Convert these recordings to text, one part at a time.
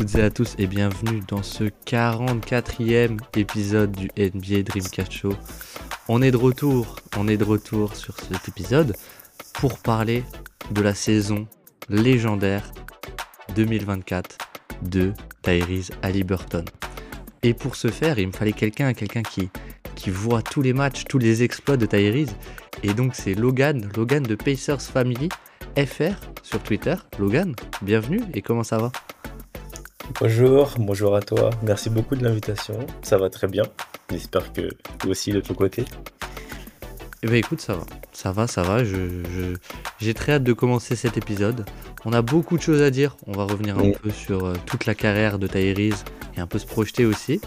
Toutes et à tous et bienvenue dans ce 44e épisode du NBA Dreamcast Show. On est de retour, on est de retour sur cet épisode pour parler de la saison légendaire 2024 de Tyrese Halliburton. Et pour ce faire, il me fallait quelqu'un, quelqu'un qui, qui voit tous les matchs, tous les exploits de Tyrese. Et donc c'est Logan, Logan de Pacers Family. FR sur Twitter. Logan, bienvenue et comment ça va? Bonjour, bonjour à toi. Merci beaucoup de l'invitation. Ça va très bien. J'espère que toi aussi de ton côté. Eh ben écoute, ça va. Ça va, ça va. J'ai très hâte de commencer cet épisode. On a beaucoup de choses à dire. On va revenir un peu sur euh, toute la carrière de Tyrese et un peu se projeter aussi.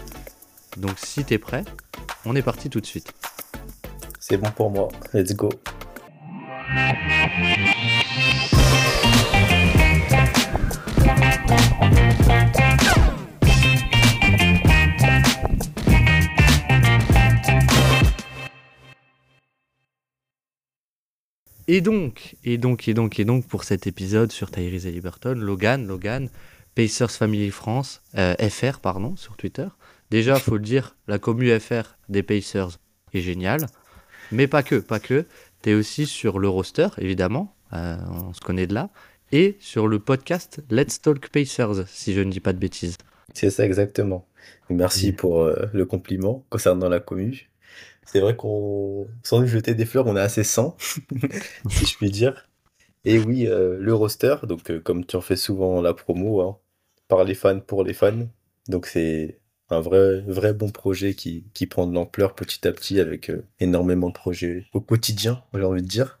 Donc si t'es prêt, on est parti tout de suite. C'est bon pour moi. Let's go. Et donc, et donc, et donc, et donc, pour cet épisode sur Tyrese Liberton, Logan, Logan, Pacers Family France, euh, FR, pardon, sur Twitter. Déjà, faut le dire, la commu FR des Pacers est géniale. Mais pas que, pas que. Tu es aussi sur le roster, évidemment, euh, on se connaît de là, et sur le podcast Let's Talk Pacers, si je ne dis pas de bêtises. C'est ça exactement. Merci pour euh, le compliment concernant la commu. C'est vrai qu'on, sans nous jeter des fleurs, on est assez sans, si je puis dire. Et oui, euh, le roster, donc comme tu en fais souvent la promo, hein, par les fans pour les fans. Donc c'est un vrai, vrai bon projet qui, qui prend de l'ampleur petit à petit avec euh, énormément de projets au quotidien, j'ai envie de dire.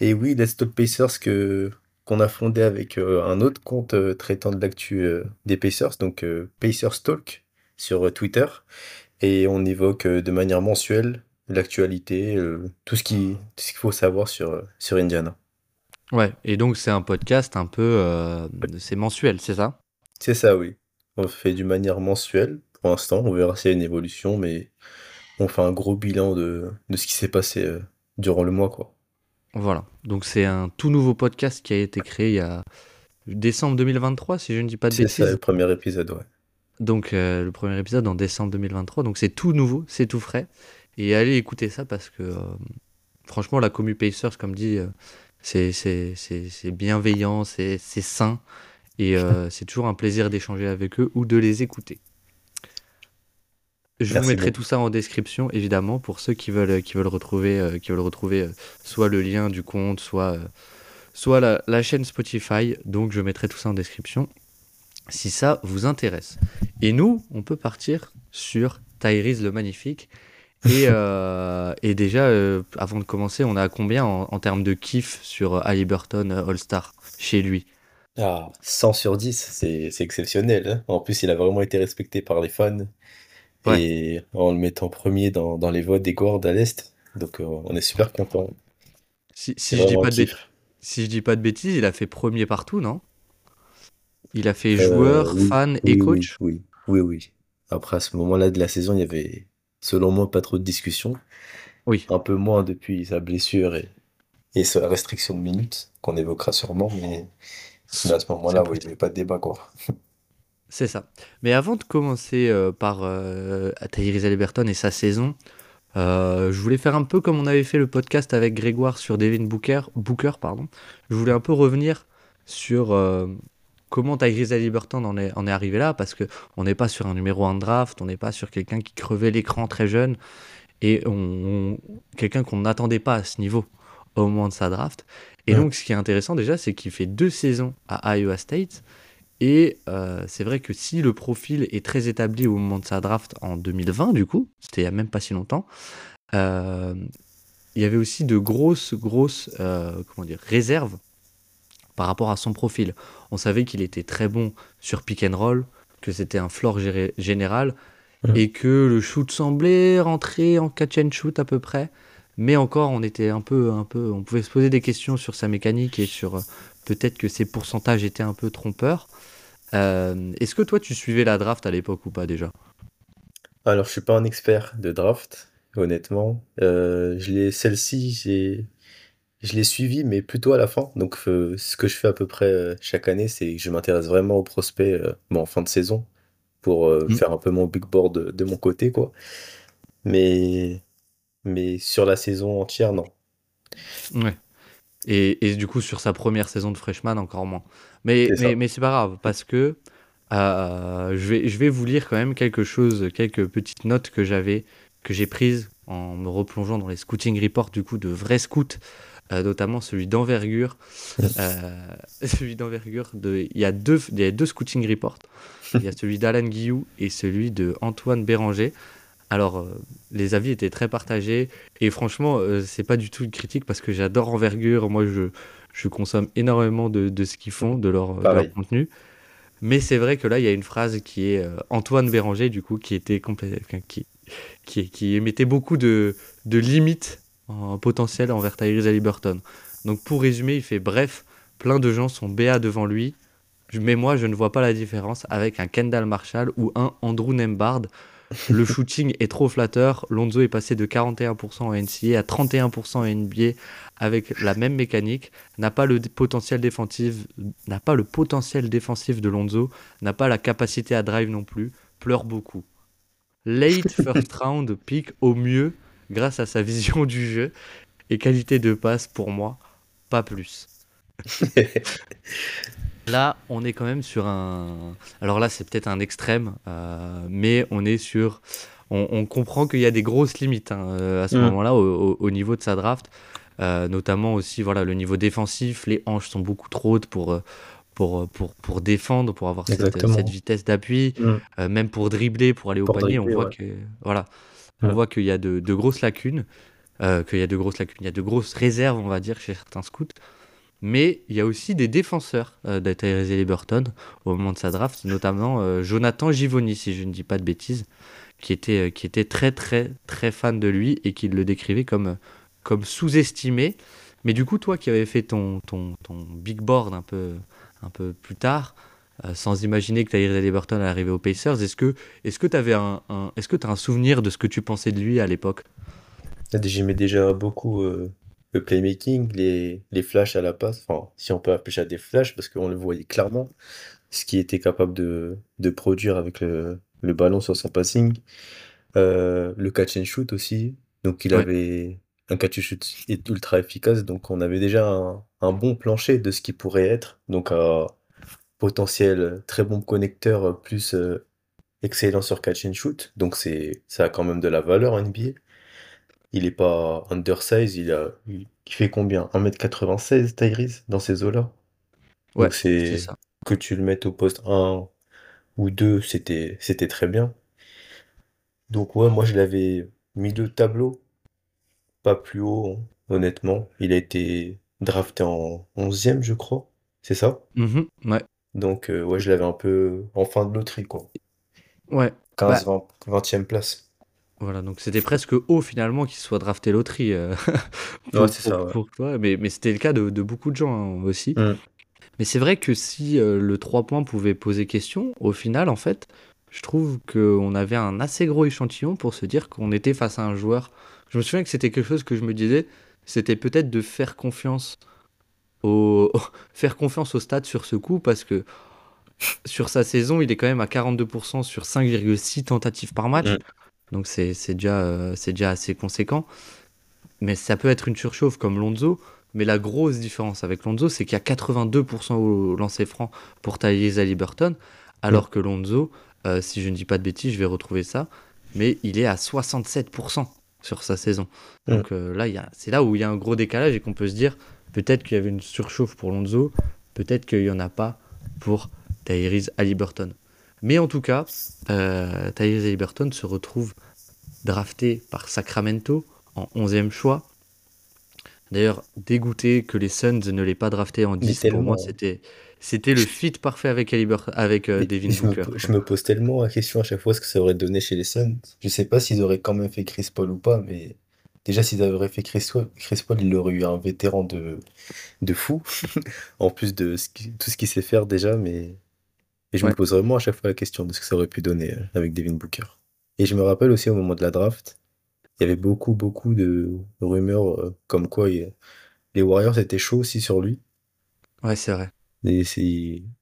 Et oui, Let's Talk Pacers que, qu'on a fondé avec euh, un autre compte euh, traitant de l'actu des Pacers, donc Pacers Talk sur Twitter. Et on évoque de manière mensuelle l'actualité, tout ce qui, tout ce qu'il faut savoir sur, sur Indiana. Ouais, et donc c'est un podcast un peu. c'est mensuel, c'est ça? C'est ça, oui. On fait d'une manière mensuelle pour l'instant. On verra s'il y a une évolution, mais on fait un gros bilan de, de ce qui s'est passé euh, durant le mois. quoi. Voilà. Donc c'est un tout nouveau podcast qui a été créé il y a décembre 2023, si je ne dis pas de bêtises. C'est ça, le premier épisode, ouais. Donc euh, le premier épisode en décembre 2023. Donc c'est tout nouveau, c'est tout frais. Et allez écouter ça parce que euh, franchement, la commu Pacers, comme dit, c'est bienveillant, c'est sain. Et euh, c'est toujours un plaisir d'échanger avec eux ou de les écouter. Je vous mettrai tout ça en description, évidemment, pour ceux qui veulent, qui veulent retrouver, euh, qui veulent retrouver euh, soit le lien du compte, soit, soit la, chaîne Spotify. Donc, je mettrai tout ça en description si ça vous intéresse. Et nous, on peut partir sur Tyrese le Magnifique. Et, et déjà, avant de commencer, on a combien en, en termes de kiff sur Halliburton All-Star chez lui? Ah, 100 sur 10, c'est exceptionnel. Hein. En plus, il a vraiment été respecté par les fans. Et en le mettant premier dans, dans les votes des guards à l'Est. Donc, euh, on est super content. Si, si je dis pas de si je dis pas de bêtises, il a fait premier partout, non? Il a fait euh, joueur, fan et coach oui, oui, oui, Après, à ce moment-là de la saison, il y avait, selon moi, pas trop de discussion. Oui. Un peu moins depuis sa blessure et, et sa restriction de minutes, qu'on évoquera sûrement, mais mais à ce moment-là, il n'y avait pas de débat, quoi. C'est ça. Mais avant de commencer euh, par euh, Halliburton et sa saison, euh, je voulais faire un peu comme on avait fait le podcast avec Grégoire sur Devin Booker. Booker pardon. Je voulais un peu revenir sur euh, comment Tyrese Halliburton en est, en est arrivé là, parce qu'on n'est pas sur un numéro 1 draft, on n'est pas sur quelqu'un qui crevait l'écran très jeune, et on quelqu'un qu'on n'attendait pas à ce niveau au moment de sa draft. Et donc, ce qui est intéressant déjà, c'est qu'il fait deux saisons à Iowa State. Et euh, c'est vrai que si le profil est très établi au moment de sa draft en 2020, du coup, c'était il n'y a même pas si longtemps, euh, il y avait aussi de grosses, grosses euh, comment dire, réserves par rapport à son profil. On savait qu'il était très bon sur pick and roll, que c'était un floor général, et que le shoot semblait rentrer en catch and shoot à peu près. Mais encore, on était un peu, un peu, on pouvait se poser des questions sur sa mécanique et sur euh, peut-être que ses pourcentages étaient un peu trompeurs. Euh, est-ce que toi, tu suivais la draft à l'époque ou pas déjà? Alors, je suis pas un expert de draft, honnêtement. Euh, je l'ai, celle-ci, j'ai, je l'ai suivi, mais plutôt à la fin. Donc, euh, ce que je fais à peu près euh, chaque année, c'est que je m'intéresse vraiment aux prospects euh, bon, en fin de saison pour euh, Mm. faire un peu mon big board de, de mon côté, quoi. Mais, mais sur la saison entière, non. Ouais. Et, et du coup, sur sa première saison de freshman, encore moins. Mais, C'est mais, mais c'est pas grave, parce que je vais, je vais vous lire quand même quelque chose, quelques petites notes que j'avais, que j'ai prises en me replongeant dans les scouting reports, du coup, de vrais scouts, euh, notamment celui d'envergure. Euh, celui d'envergure, de... il, y a deux, il y a deux scouting reports. Il y a celui d'Alan Guillou et celui de Antoine Béranger. Alors, euh, les avis étaient très partagés et franchement, euh, c'est pas du tout une critique parce que j'adore Envergure. Moi, je, je consomme énormément de, de ce qu'ils font, de leur, de leur Pareil. contenu. Mais c'est vrai que là, il y a une phrase qui est euh, Antoine Béranger, du coup, qui était qui, qui, qui émettait beaucoup de, de limites en potentiel envers Tyrese Haliburton. Donc, pour résumer, il fait bref, plein de gens sont BA devant lui. Mais moi, je ne vois pas la différence avec un Kendall Marshall ou un Andrew Nembhard. Le shooting est trop flatteur. Lonzo est passé de 41% en NCA à 31% en NBA avec la même mécanique. N'a pas le potentiel défensif, n'a pas le potentiel défensif de Lonzo, n'a pas la capacité à drive non plus. Pleure beaucoup. Late first round pick au mieux grâce à sa vision du jeu et qualité de passe pour moi, pas plus. Là, on est quand même sur un. Alors là, c'est peut-être un extrême, euh, mais on est sur. On, on comprend qu'il y a des grosses limites hein, euh, à ce Mm. moment-là au, au- au niveau de sa draft, Euh, notamment aussi voilà le niveau défensif. Les hanches sont beaucoup trop hautes pour pour pour, pour défendre, pour avoir cette, cette vitesse d'appui, Mm. euh, même pour dribbler, pour aller au panier. on voit ouais. que voilà, on voit qu'il y a de, de grosses lacunes, euh, qu'il y a de grosses lacunes, il y a de grosses réserves, on va dire, chez certains scouts. Mais il y a aussi des défenseurs euh, de Tyrese Haliburton au moment de sa draft, notamment euh, Jonathan Givoni, si je ne dis pas de bêtises, qui était, euh, qui était très très très fan de lui et qui le décrivait comme, comme sous-estimé. Mais du coup, toi qui avais fait ton, ton, ton big board un peu, un peu plus tard, sans imaginer que Tyrese Haliburton allait arriver aux Pacers, est-ce que est-ce que tu avais un, un- est-ce que tu as un souvenir de ce que tu pensais de lui à l'époque? J'aimais déjà beaucoup euh, le playmaking, les, les flashs à la passe, enfin, si on peut appeler ça des flashs, parce qu'on le voyait clairement, ce qu'il était capable de, de produire avec le, le ballon sur son passing. Euh, le catch and shoot aussi, donc il Ouais. avait un catch and shoot est ultra efficace, donc on avait déjà un, un bon plancher de ce qui pourrait être, donc potentiel très bon connecteur plus euh, excellent sur catch and shoot, donc c'est ça a quand même de la valeur en NBA. Il est pas undersize, il a, il fait combien? 1m96 Tyrese dans ces eaux-là? Ouais, Donc c'est que tu le mettes au poste 1 ou 2, c'était c'était très bien. Donc ouais, moi je l'avais mis de tableau, pas plus haut, hein, honnêtement. Il a été drafté en 11e, je crois. C'est ça? Mhm, ouais, Donc euh, ouais, je l'avais un peu en fin de loterie, quoi. ouais. 15, Bah, 20, 20e place. Voilà, donc c'était presque haut finalement qu'il soit drafté loterie euh, Ouais, c'est pour, ça, ouais. pour toi, mais, mais c'était le cas de, de beaucoup de gens hein, aussi. Mm. Mais c'est vrai que si euh, le 3 points pouvait poser question, au final, en fait, je trouve qu'on avait un assez gros échantillon pour se dire qu'on était face à un joueur. Je me souviens que c'était quelque chose que je me disais, c'était peut-être de faire confiance au faire confiance au stade sur ce coup parce que sur sa saison, il est quand même à 42% sur 5,6 tentatives par match. Mm. Donc c'est c'est déjà, euh, c'est déjà assez conséquent. Mais ça peut être une surchauffe comme Lonzo. Mais la grosse différence avec Lonzo, c'est qu'il y a 82% au lancer franc pour Tyrese Haliburton, alors que Lonzo, euh, si je ne dis pas de bêtises, je vais retrouver ça, mais il est à 67% sur sa saison. Donc euh, là, il y a- c'est là où il y a un gros décalage et qu'on peut se dire, peut-être qu'il y avait une surchauffe pour Lonzo, peut-être qu'il n'y en a pas pour Tyrese Haliburton. Mais en tout cas, euh, Tyrese Haliburton se retrouve drafté par Sacramento en 11e choix. D'ailleurs, dégoûté que les Suns ne l'aient pas drafté en 10, pour moi, c'était, c'était le fit parfait avec, Haliburton, avec euh, Devin je me, Booker. je me pose tellement la question à chaque fois ce que ça aurait donné chez les Suns. Je sais pas s'ils auraient quand même fait Chris Paul ou pas, mais déjà s'ils avaient fait Chris, Chris Paul, il aurait eu un vétéran de, de fou, en plus de ce qui- tout ce qu'il sait faire déjà, mais et je me pose vraiment à chaque fois la question de ce que ça aurait pu donner euh, avec Devin Booker. Et je me rappelle aussi au moment de la draft, il y avait beaucoup, beaucoup de rumeurs euh, comme quoi il- les Warriors étaient chauds aussi sur lui. Ouais, c'est vrai. Et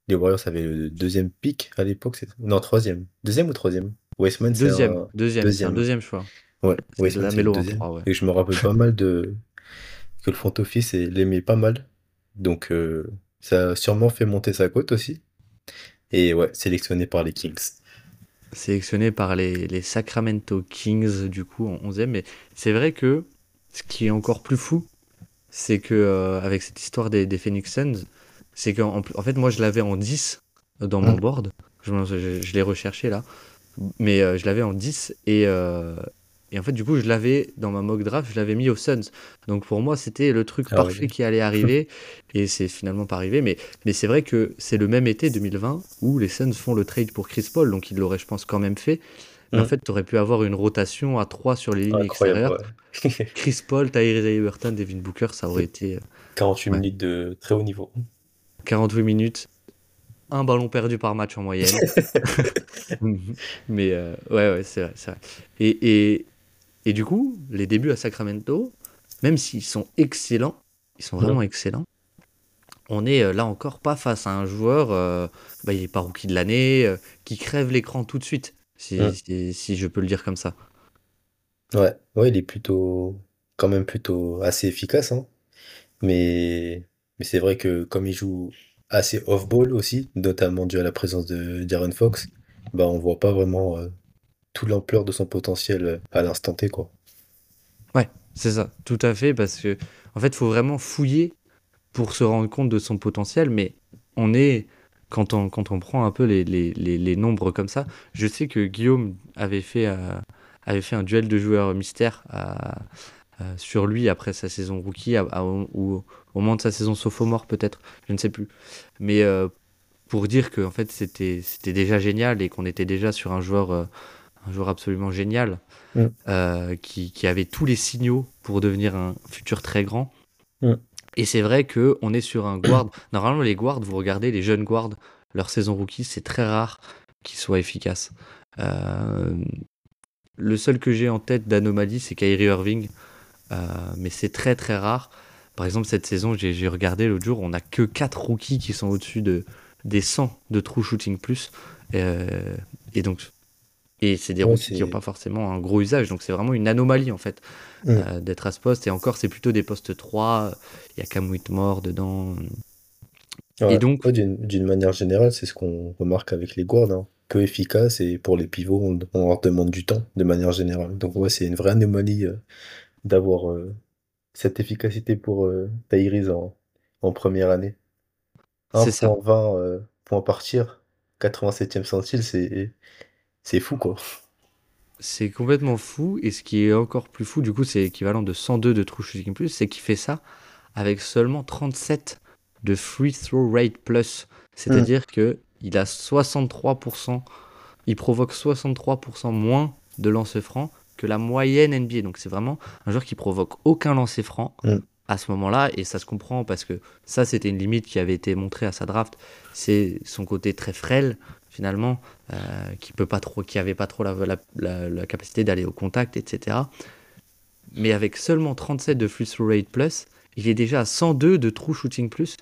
les Warriors avaient le deuxième pick à l'époque. Non, troisième. Deuxième ou troisième? Westman, deuxième. Deuxième, deuxième. deuxième choix. Ouais, Westman, c'est le deuxième. Et je me rappelle pas mal de que le front office l'aimait pas mal. Donc, euh, ça a sûrement fait monter sa cote aussi. Et ouais, sélectionné par les Kings. Sélectionné par les, les Sacramento Kings, du coup, en 11e. Mais c'est vrai que ce qui est encore plus fou, c'est que euh, avec cette histoire des, des Phoenix Suns, c'est qu'en en fait, moi, je l'avais en 10 dans mon mm. board. Je, je, l'ai recherché là. Mais euh, je l'avais en 10 et, euh, et en fait, du coup, je l'avais dans ma mock draft, je l'avais mis aux Suns. Donc pour moi, c'était le truc ah parfait qui allait arriver. et c'est finalement pas arrivé. Mais, mais c'est vrai que c'est le même été 2020 où les Suns font le trade pour Chris Paul. Donc ils l'auraient, je pense, quand même fait. Mais en mm. fait, tu aurais pu avoir une rotation à 3 sur les lignes extérieures. Chris Paul, Tyrese Haliburton, Devin Booker, ça aurait été. 48 minutes de très haut niveau. 48 minutes, un ballon perdu par match en moyenne. Mais euh, ouais, ouais, c'est vrai, vrai. Et, et, et, du coup, les débuts à Sacramento, même s'ils sont excellents, ils sont vraiment excellents, on est euh, là encore pas face à un joueur, euh, bah, il n'est pas rookie de l'année, qui crève l'écran tout de suite, si, si, je peux le dire comme ça. Ouais, ouais, il est plutôt, quand même plutôt assez efficace, hein. Mais mais c'est vrai que comme il joue assez off-ball aussi, notamment dû à la présence de Darren Fox, bah on voit pas vraiment euh, toute l'ampleur de son potentiel euh, à l'instant T, quoi. Ouais, c'est ça, tout à fait, parce que en fait, faut vraiment fouiller pour se rendre compte de son potentiel, mais on est, quand on, quand on prend un peu les, les, les, nombres comme ça, je sais que Guillaume avait fait, euh, avait fait un duel de joueurs mystère euh, sur lui après sa saison rookie ou au moment de sa saison sophomore peut-être, je ne sais plus. Mais pour dire que en fait c'était c'était déjà génial et qu'on était déjà sur un joueur un joueur absolument génial mm. qui, qui, avait tous les signaux pour devenir un futur très grand. Mm. Et c'est vrai que on est sur un guard. Normalement les guards, vous regardez les jeunes guards, leur saison rookie, c'est très rare qu'ils soient efficaces. le seul que j'ai en tête d'anomalie, c'est Kyrie Irving. Euh, mais c'est très très rare. Par exemple, cette saison, j'ai regardé l'autre jour, on n'a que 4 rookies qui sont au-dessus de, des 100 de True Shooting Plus. Euh, et donc, et c'est des rookies qui n'ont pas forcément un gros usage. Donc, c'est vraiment une anomalie en fait euh, d'être à ce poste. Et encore, c'est plutôt des postes 3. Il y a Cam Whitmore dedans. et donc, d'une manière générale, c'est ce qu'on remarque avec les guards. Hein. Peu efficace et pour les pivots, on, on, leur demande du temps de manière générale. Donc, ouais, c'est une vraie anomalie d'avoir euh, cette efficacité pour euh, en, première année. 1.20 euh, points par tir, 87e centile, c'est c'est fou quoi. C'est complètement fou et ce qui est encore plus fou, du coup, c'est équivalent de 102 de true shooting plus, c'est qu'il fait ça avec seulement 37 de free throw rate plus. C'est-à-dire mmh. que il a 63%, il provoque 63% moins de lancers francs que la moyenne NBA. Donc c'est vraiment un joueur qui provoque aucun lancer franc mm. à ce moment-là. Et ça se comprend parce que ça, c'était une limite qui avait été montrée à sa draft. C'est son côté très frêle, finalement, euh, qui peut pas trop, qui avait pas trop la, la, capacité d'aller au contact, etc. Mais avec seulement 37 de free throw rate plus, il est déjà à 102 de true shooting plus.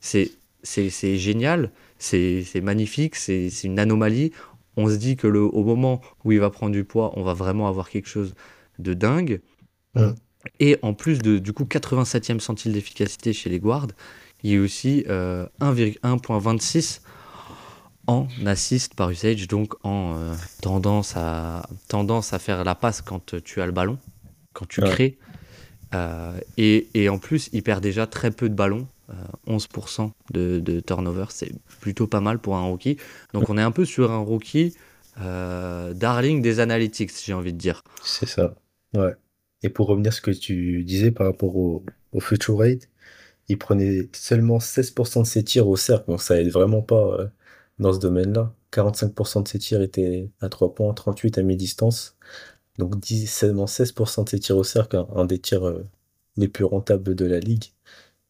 C'est c'est génial, c'est magnifique, c'est une anomalie on se dit que le, au moment où il va prendre du poids, on va vraiment avoir quelque chose de dingue. Et en plus de du coup 87e centile d'efficacité chez les guards, il y a aussi 1,1.26 euh, en assist par usage, donc en euh, tendance, à, tendance à faire la passe quand tu as le ballon, quand tu crées. Euh, et, et, en plus, il perd déjà très peu de ballons. 11% euh, de, turnover, c'est plutôt pas mal pour un rookie. Donc on est un peu sur un rookie darling des analytics, j'ai envie de dire. C'est ça, ouais. Et pour revenir à ce que tu disais par rapport au, future rate, il prenait seulement 16% de ses tirs au cercle, donc ça aide vraiment pas dans ce domaine-là. 45% de ses tirs étaient à 3 points, 38 à mi-distance. Donc seulement 16% de ses tirs au cercle, un, des tirs les plus rentables de la ligue.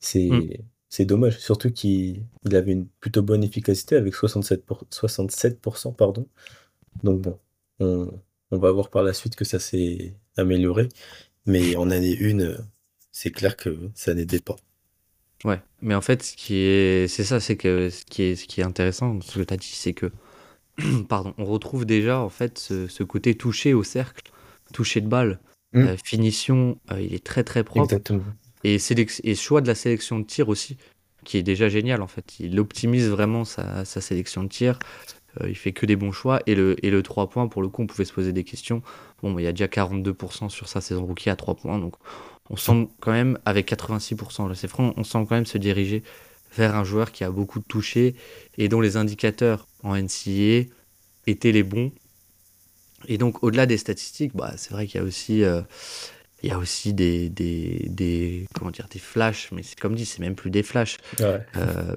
C'est mm. dommage, surtout qu'il il avait une plutôt bonne efficacité avec 67%, pour, 67% pardon. Donc bon, on, on, va voir par la suite que ça s'est amélioré. Mais en année 1, c'est clair que ça n'aidait pas. Ouais, mais en fait, ce qui est, c'est ça, c'est que ce qui est, ce qui est intéressant, ce que tu as dit, c'est que, pardon, on retrouve déjà en fait ce, côté touché au cercle, touché de balle, mm. euh, finition, euh, il est très très propre. Exactement. Et, et choix de la sélection de tir aussi, qui est déjà génial en fait. Il optimise vraiment sa, sa sélection de tir. Euh, il fait que des bons choix. Et le, et le 3 points, pour le coup, on pouvait se poser des questions. Bon, il y a déjà 42% sur sa saison rookie à 3 points. Donc on semble quand même, avec 86%, là c'est franc, on semble quand même se diriger vers un joueur qui a beaucoup touché et dont les indicateurs en NCAA étaient les bons. Et donc, au-delà des statistiques, bah, c'est vrai qu'il y a aussi, euh, il y a aussi des, des, des, comment dire, des flashs, mais c'est comme dit, c'est même plus des flashs, euh,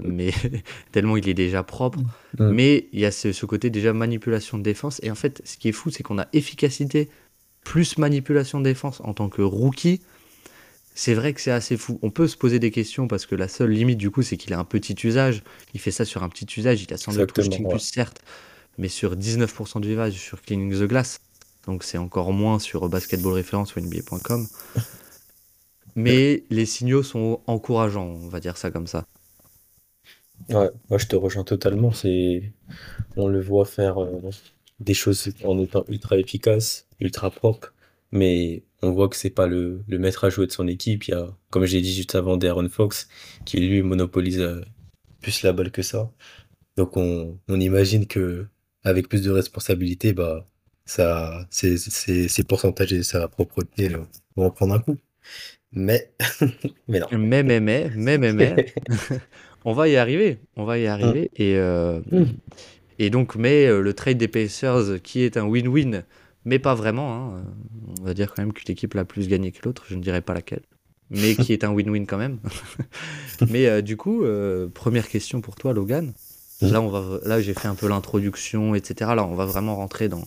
mais tellement il est déjà propre. Mm. Mais il y a ce, ce, côté déjà manipulation de défense. Et en fait, ce qui est fou, c'est qu'on a efficacité plus manipulation de défense en tant que rookie c'est vrai que c'est assez fou. On peut se poser des questions parce que la seule limite du coup, c'est qu'il a un petit usage. Il fait ça sur un petit usage. Il a sans doute shooting plus certes, mais sur 19% de vivage sur Cleaning the Glass. Donc c'est encore moins sur Basketball Reference ou NBA.com. mais les signaux sont encourageants, on va dire ça comme ça. Ouais, moi je te rejoins totalement. C'est, on le voit faire euh, des choses en étant ultra efficace, ultra propre, mais on voit que c'est pas le, maître à jouer de son équipe. Il y a, comme j'ai dit juste avant, Darren Fox, qui lui monopolise euh, plus la balle que ça. Donc on, imagine que avec plus de responsabilité, bah ça, ces, pourcentages et sa propreté euh, vont en prendre un coup. Mais, mais non. Mais, mais, mais, mais, mais, mais. on va y arriver. On va y arriver. Hum. Et, euh, hum. et donc, mais le trade des Pacers, qui est un win-win mais pas vraiment. Hein. On va dire quand même qu'une équipe l'a plus gagné que l'autre, je ne dirais pas laquelle, mais qui est un win-win quand même. mais euh, du coup, euh, première question pour toi, Logan. Mmh. Là, on va, là, j'ai fait un peu l'introduction, etc. Là, on va vraiment rentrer dans,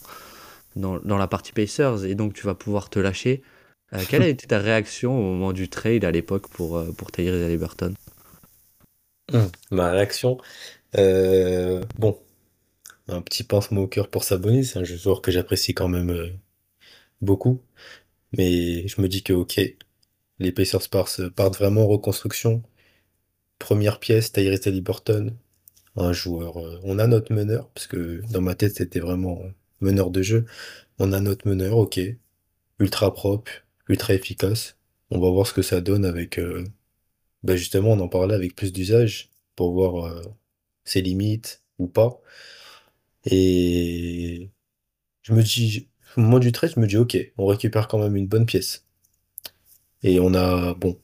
dans, la partie Pacers et donc tu vas pouvoir te lâcher. Euh, quelle a été ta réaction au moment du trade à l'époque pour, pour Tyrese Halliburton? Mmh. Ma réaction, bon, un petit pincement au cœur pour Sabonis, c'est un joueur que j'apprécie quand même euh, beaucoup. Mais je me dis que ok, les Pacers partent vraiment en reconstruction. Première pièce, Tyrese Liberton, un joueur. Euh, on a notre meneur, parce que dans ma tête c'était vraiment meneur de jeu. On a notre meneur, ok, ultra propre, ultra efficace. On va voir ce que ça donne avec. Euh, bah, justement, on en parlait avec plus d'usage pour voir ses limites ou pas. Et je me dis, au moment du trade, je me dis, ok, on récupère quand même une bonne pièce. Et on a, bon,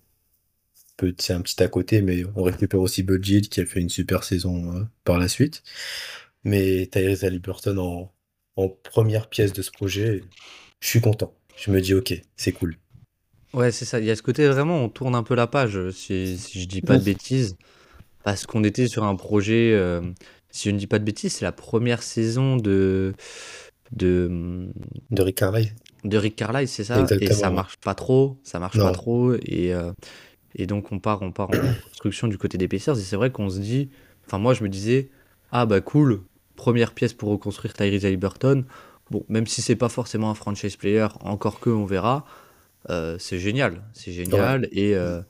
c'est un petit à côté, mais on récupère aussi Budget qui a fait une super saison euh, par la suite. Mais Tyrese Halliburton en, en première pièce de ce projet, je suis content. Je me dis, ok, c'est cool. Ouais, c'est ça. Il y a ce côté vraiment, on tourne un peu la page, si, je dis pas de bêtises, parce qu'on était sur un projet. Euh, si je ne dis pas de bêtises, c'est la première saison de. De, de Rick Carlisle. De Rick Carlisle, c'est ça. Et ça marche pas trop. Ça marche pas trop. Et, euh, et donc, on part, on part en construction du côté des Pacers. Et c'est vrai qu'on se dit. Enfin, moi, je me disais, ah bah cool, première pièce pour reconstruire Tyrese Halliburton. Bon, même si c'est pas forcément un franchise player, encore que on verra, euh, c'est génial. C'est génial. Et. Euh,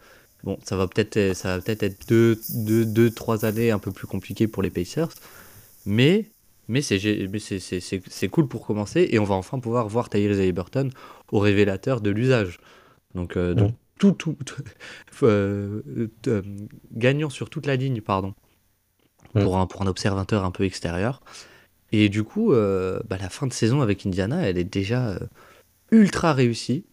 Bon, ça va peut-être ça va peut-être être deux, deux, deux, trois années un peu plus compliquées pour les Pacers, mais mais c'est cool pour commencer et on va enfin pouvoir voir Tyrese Halliburton au révélateur de l'usage. Donc, euh, donc tout, tout, euh, euh, gagnant sur toute la ligne, pardon, pour, un, pour un observateur un peu extérieur. Et du coup, bah, la fin de saison avec Indiana, elle est déjà ultra réussie.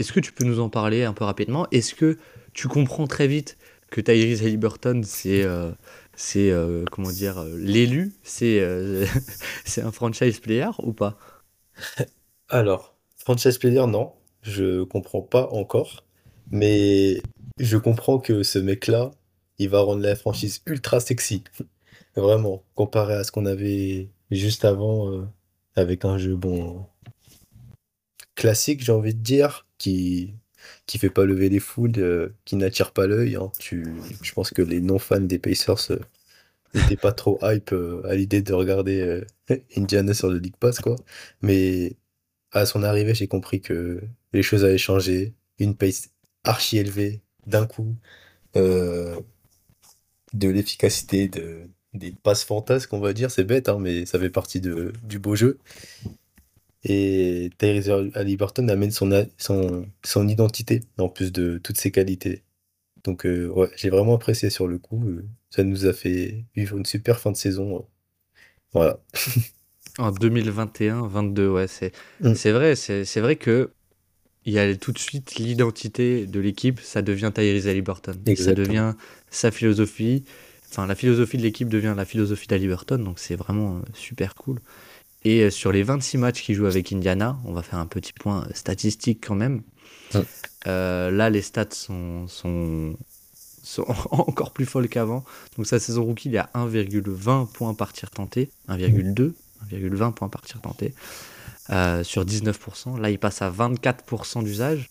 Est-ce que tu peux nous en parler un peu rapidement? Est-ce que tu comprends très vite que Tyrese Halliburton, c'est euh, c'est euh, comment dire euh, l'élu, c'est c'est un franchise player ou pas? Alors, franchise player, non, je comprends pas encore, mais je comprends que ce mec-là, il va rendre la franchise ultra sexy, vraiment, comparé à ce qu'on avait juste avant avec un jeu bon classique, j'ai envie de dire qui qui fait pas lever les foules, euh, qui n'attire pas l'œil. Hein. Tu, je pense que les non-fans des Pacers euh, n'étaient pas trop hype euh, à l'idée de regarder Indiana sur le League Pass, quoi. Mais à son arrivée, j'ai compris que les choses avaient changé. une pace archi élevée d'un coup, de l'efficacité, de, des passes fantasques, on va dire. C'est bête, hein, mais ça fait partie de, du beau jeu. Et Tyrese Haliburton amène son, son, son identité, en plus de toutes ses qualités. Donc, euh, ouais, j'ai vraiment apprécié sur le coup. Euh, ça nous a fait vivre une super fin de saison. Voilà. En 2021-22, ouais, c'est mm. c'est vrai, c'est vrai que il y a tout de suite l'identité de l'équipe, ça devient Tyrese Haliburton. Ça devient sa philosophie. Enfin, la philosophie de l'équipe devient la philosophie d'Haliburton, donc c'est vraiment euh, super cool. Et euh, sur les 26 matchs qu'il joue avec Indiana, on va faire un petit point statistique quand même. Mm. Euh, là, les stats sont, sont, sont encore plus folles qu'avant. Donc sa saison rookie, il y a 1,20 points par tir tenté, 1,2, 1,20 points par tir tenté, euh, sur 19%. Là, il passe à 24% d'usage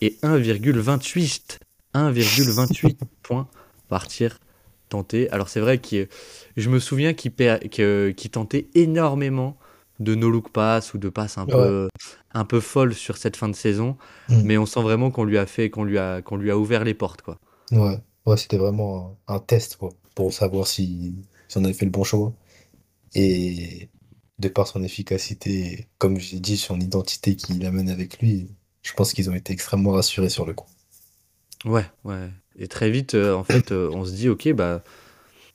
et 1,28 1,28 points par tir tenté. Alors c'est vrai que je me souviens qu'il tentait énormément de no look pass ou de passes un peu un peu folles sur cette fin de saison, mm. mais on sent vraiment qu'on lui a fait qu'on lui a qu'on lui a ouvert les portes quoi. Ouais, ouais, c'était vraiment un, test quoi, pour savoir si, si on avait fait le bon choix. Et de par son efficacité, comme j'ai dit, son identité qu'il amène avec lui, je pense qu'ils ont été extrêmement rassurés sur le coup. Ouais, ouais. Et très vite, euh, en fait, euh, on se dit, ok, bah,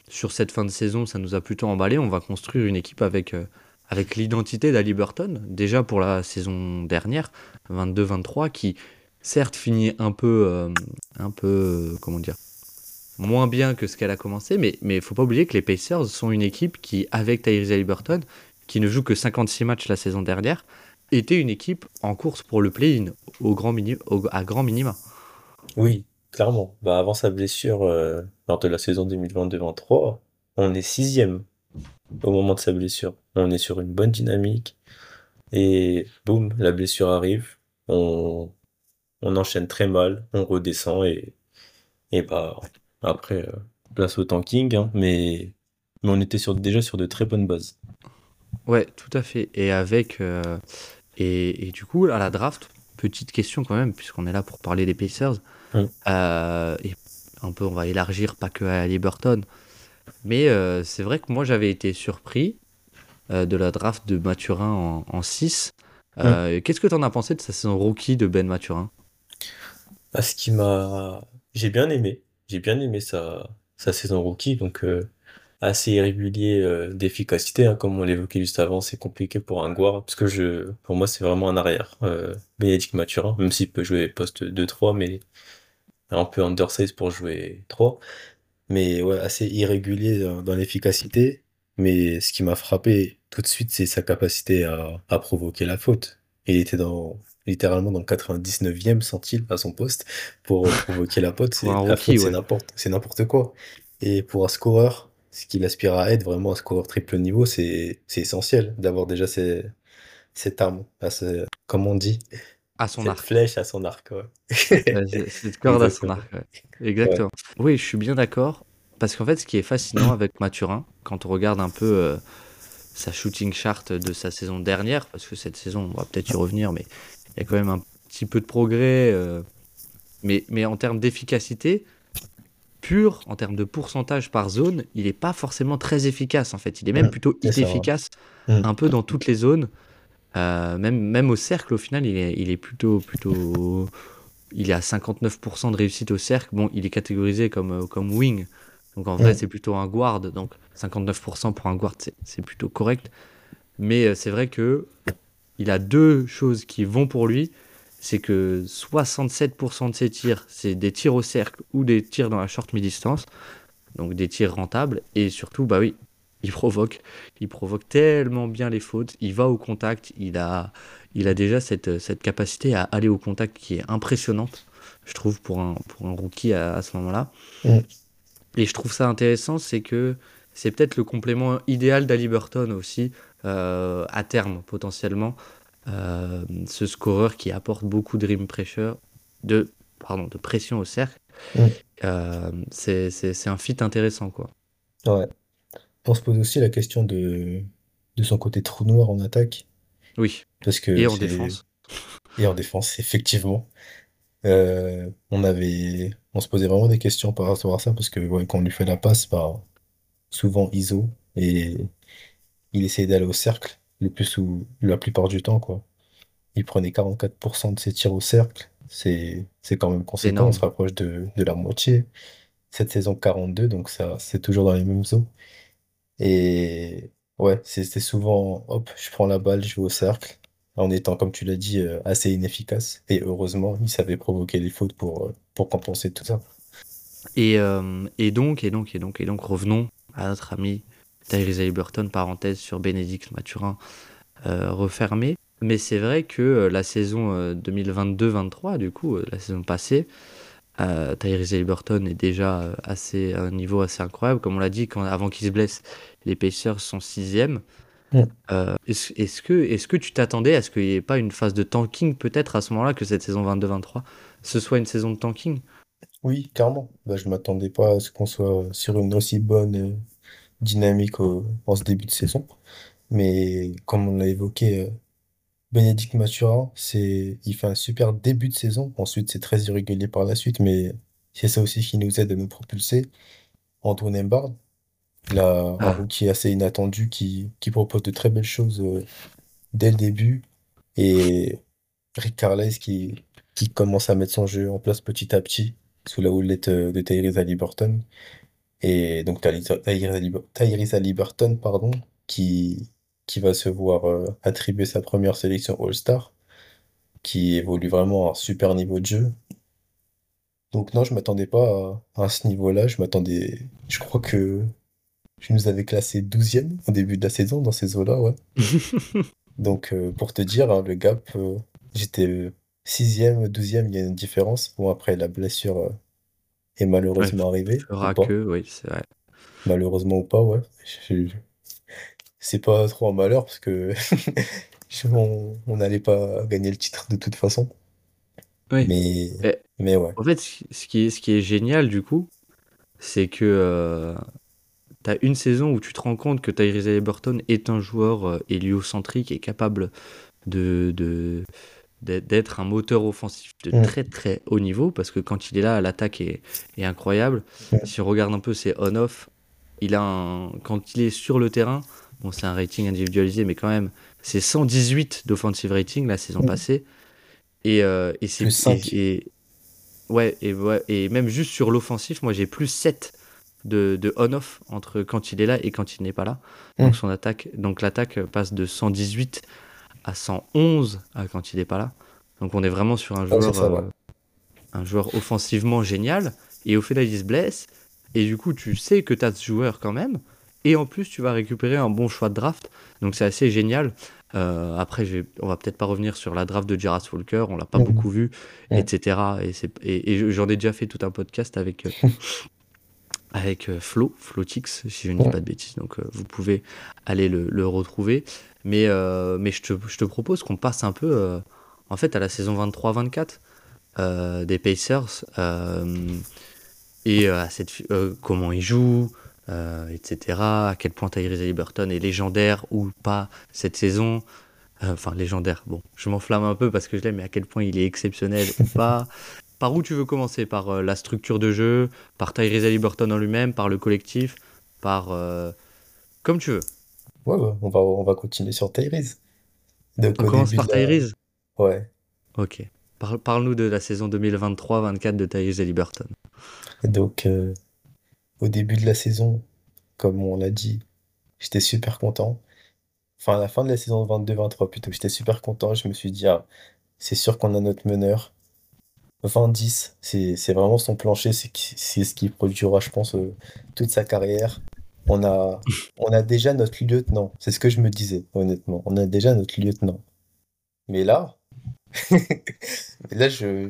sur cette fin de saison, ça nous a plutôt emballé. On va construire une équipe avec, euh, avec l'identité d'Ali Burton. Déjà pour la saison dernière, 22-23, qui certes finit un peu, un peu, comment dire, moins bien que ce qu'elle a commencé, mais il ne faut pas oublier que les Pacers sont une équipe qui, avec Tyrese Haliburton, qui ne joue que 56 matchs la saison dernière, était une équipe en course pour le play-in au grand à grand minima. Oui, clairement. Bah, avant sa blessure, euh, lors de la saison 2022-2023, on est sixième au moment de sa blessure. On est sur une bonne dynamique. Et boum, la blessure arrive. On, on enchaîne très mal. On redescend et, et bah, après, euh, place au tanking. Hein, mais, mais on était sur, déjà sur de très bonnes bases. Ouais, tout à fait. Et avec. Euh, et, et, du coup, à la draft, petite question quand même, puisqu'on est là pour parler des Pacers. Euh, et un peu, on va élargir, pas que à Liberton. Mais euh, c'est vrai que moi, j'avais été surpris de la draft de Mathurin en, en 6. Qu'est-ce que tu en as pensé de sa saison rookie de Ben Mathurin? Bah, Ce qui m'a. J'ai bien aimé. J'ai bien aimé sa, sa saison rookie. Donc assez irrégulier euh, d'efficacité, hein, comme on l'évoquait juste avant, c'est compliqué pour un guard, parce que je, pour moi c'est vraiment un arrière, euh, Bénédicte Mathurin, même s'il peut jouer poste 2-3, mais un peu undersize pour jouer 3, mais ouais, assez irrégulier dans, l'efficacité, mais ce qui m'a frappé tout de suite, c'est sa capacité à, à provoquer la faute. Il était dans, littéralement dans le 99e centile à son poste pour provoquer la faute. C'est n'importe, c'est n'importe quoi. Et pour un scoreur, ce qu'il aspire à être vraiment un scoreur triple niveau, c'est essentiel d'avoir déjà cette arme, à ce, comme on dit, à son cette flèche à son arc. cette corde à son arc, exactement. Oui, je suis bien d'accord, parce qu'en fait, ce qui est fascinant avec Mathurin, quand on regarde un peu euh, sa shooting chart de sa saison dernière, parce que cette saison, on va peut-être y revenir, mais il y a quand même un petit peu de progrès. Euh, mais, mais en termes d'efficacité, pur, en termes de pourcentage par zone, il n'est pas forcément très efficace en fait. Il est même plutôt inefficace mm. un peu dans toutes les zones. Euh, même, même au cercle, au final, il est, il est plutôt, plutôt. Il est à 59% de réussite au cercle. Bon, il est catégorisé comme, euh, comme wing. Donc en vrai, c'est plutôt un guard. Donc 59% pour un guard, c'est plutôt correct. Mais euh, c'est vrai que il a deux choses qui vont pour lui c'est que 67% de ses tirs, c'est des tirs au cercle ou des tirs dans la short mi-distance, donc des tirs rentables, et surtout, bah oui, il provoque, il provoque tellement bien les fautes, il va au contact, il a, il a déjà cette, cette capacité à aller au contact qui est impressionnante, je trouve, pour un, pour un rookie à, ce moment-là. Mm. Et je trouve ça intéressant, c'est que c'est peut-être le complément idéal d'Ali Burton aussi, euh, à terme, potentiellement. Euh, ce scoreur qui apporte beaucoup de rim pressure, de, pardon, de pression au cercle. Mm. Euh, c'est un fit intéressant. Quoi. Ouais. On se pose aussi la question de, de son côté trou noir en attaque. Oui. Parce que Et en défense. Et en défense, effectivement. Euh, on avait, on se posait vraiment des questions par rapport à ça parce que ouais, quand on lui fait la passe, bah, souvent ISO et il essayait d'aller au cercle le plus ou la plupart du temps, quoi. Il prenait 44% de ses tirs au cercle. C'est, c'est quand même conséquent. On se rapproche de, de la moitié. Cette saison 42, donc ça, c'est toujours dans les mêmes eaux. Et ouais, c'était souvent, hop, je prends la balle, je vais au cercle, en étant, comme tu l'as dit, euh, assez inefficace. Et heureusement, il savait provoquer les fautes pour, euh, pour compenser tout ça. Et, euh, et donc, et donc, et donc, et donc, revenons à notre ami Tyrese Haliburton, parenthèse sur Bénédicte Mathurin refermée. Mais c'est vrai que la saison euh, 2022-23, du coup, la saison passée, euh, Tyrese Haliburton est déjà euh, assez, à un niveau assez incroyable. Comme on l'a dit, quand, avant qu'il se blesse, les Pacers sont sixième. Euh, est-ce, est-ce que, est-ce que tu t'attendais à ce qu'il n'y ait pas une phase de tanking peut-être à ce moment-là, que cette saison 22-23, ce soit une saison de tanking? Oui, clairement. Bah, je m'attendais pas à ce qu'on soit sur une aussi bonne euh, dynamique au- en ce début de saison. Mais comme on l'a évoqué, euh, Bénédicte Mathurin, c'est, il fait un super début de saison. Ensuite, c'est très irrégulier par la suite, mais c'est ça aussi qui nous aide à nous propulser. Antoine Mbard, il a un Ah, rookie assez inattendu qui, qui propose de très belles choses euh, dès le début. Et Rick Carlisle qui, qui commence à mettre son jeu en place petit à petit sous la houlette euh, de Tyrese Haliburton. Et donc Tyrese Tyrese Hallibur- Tyrese Haliburton, pardon, qui, qui va se voir euh, attribuer sa première sélection All-Star, qui évolue vraiment à un super niveau de jeu. Donc non, je m'attendais pas à, à ce niveau-là. Je m'attendais... Je crois que je nous avais classé douzième au début de la saison dans ces eaux-là, ouais. Donc euh, pour te dire, hein, le gap, euh, j'étais sixième, douzième, il y a une différence. Bon, après, la blessure euh, est ouais, malheureusement arrivée, ou fera pas. que, oui, c'est vrai. Malheureusement ou pas, ouais. Je- C'est pas trop un malheur parce que on n'allait pas gagner le titre de toute façon. Oui. Mais, mais ouais. en fait, ce qui est, ce qui est génial, du coup, c'est que euh, tu as une saison où tu te rends compte que Tyrese Haliburton est un joueur euh, héliocentrique et capable de, de, d'être un moteur offensif de Mm, très très haut niveau, parce que quand il est là, l'attaque est, est incroyable. mm, Si on regarde un peu ses on-off, il a un, quand il est sur le terrain, bon, c'est un rating individualisé, mais quand même, c'est 118 d'offensive rating la saison mm. passée. Et, euh, et, c'est, Plus 5. et, et- ouais, et, ouais, et même juste sur l'offensif, moi j'ai plus 7 de, de on-off entre quand il est là et quand il n'est pas là. Donc son attaque, donc l'attaque passe de 118 à 111 à quand il n'est pas là. Donc on est vraiment sur un joueur, ça, ouais. euh, un joueur offensivement génial. Et au final, il se blesse. Et du coup, tu sais que tu as ce joueur quand même. Et en plus, tu vas récupérer un bon choix de draft. Donc c'est assez génial. Euh, après, on va peut-être pas revenir sur la draft de Jarrett Walker. On l'a pas beaucoup vu, etc. Et, c'est- et, et j'en ai déjà fait tout un podcast avec, euh, avec euh, Flo, Flotix, si je ne dis pas de bêtises. Donc euh, vous pouvez aller le, le retrouver. Mais, mais je, te, je te propose qu'on passe un peu en fait à la saison 23-24 euh, des Pacers et à cette, comment ils jouent, euh, etc. À quel point Tyrese Haliburton est légendaire ou pas cette saison. Euh, Enfin, légendaire, bon, je m'enflamme un peu parce que je l'aime, mais à quel point il est exceptionnel ou pas. Par où tu veux commencer? Par euh, la structure de jeu, par Tyrese Haliburton en lui-même, par le collectif, par... comme tu veux. Ouais, ouais, on va, on va continuer sur Tyrese. Donc On commence par la... Tyrese? Ouais. Ok. Par- Parle-nous de la saison 2023-24 de Tyrese Haliburton. Donc euh, au début de la saison, comme on l'a dit, j'étais super content. Enfin, à la fin de la saison 22-23 plutôt, j'étais super content. Je me suis dit, ah, c'est sûr qu'on a notre meneur. 20-10, c'est vraiment son plancher, c'est ce qui produira, je pense, euh, toute sa carrière. On a, on a déjà notre lieutenant, c'est ce que je me disais, honnêtement. On a déjà notre lieutenant. Mais là, là je,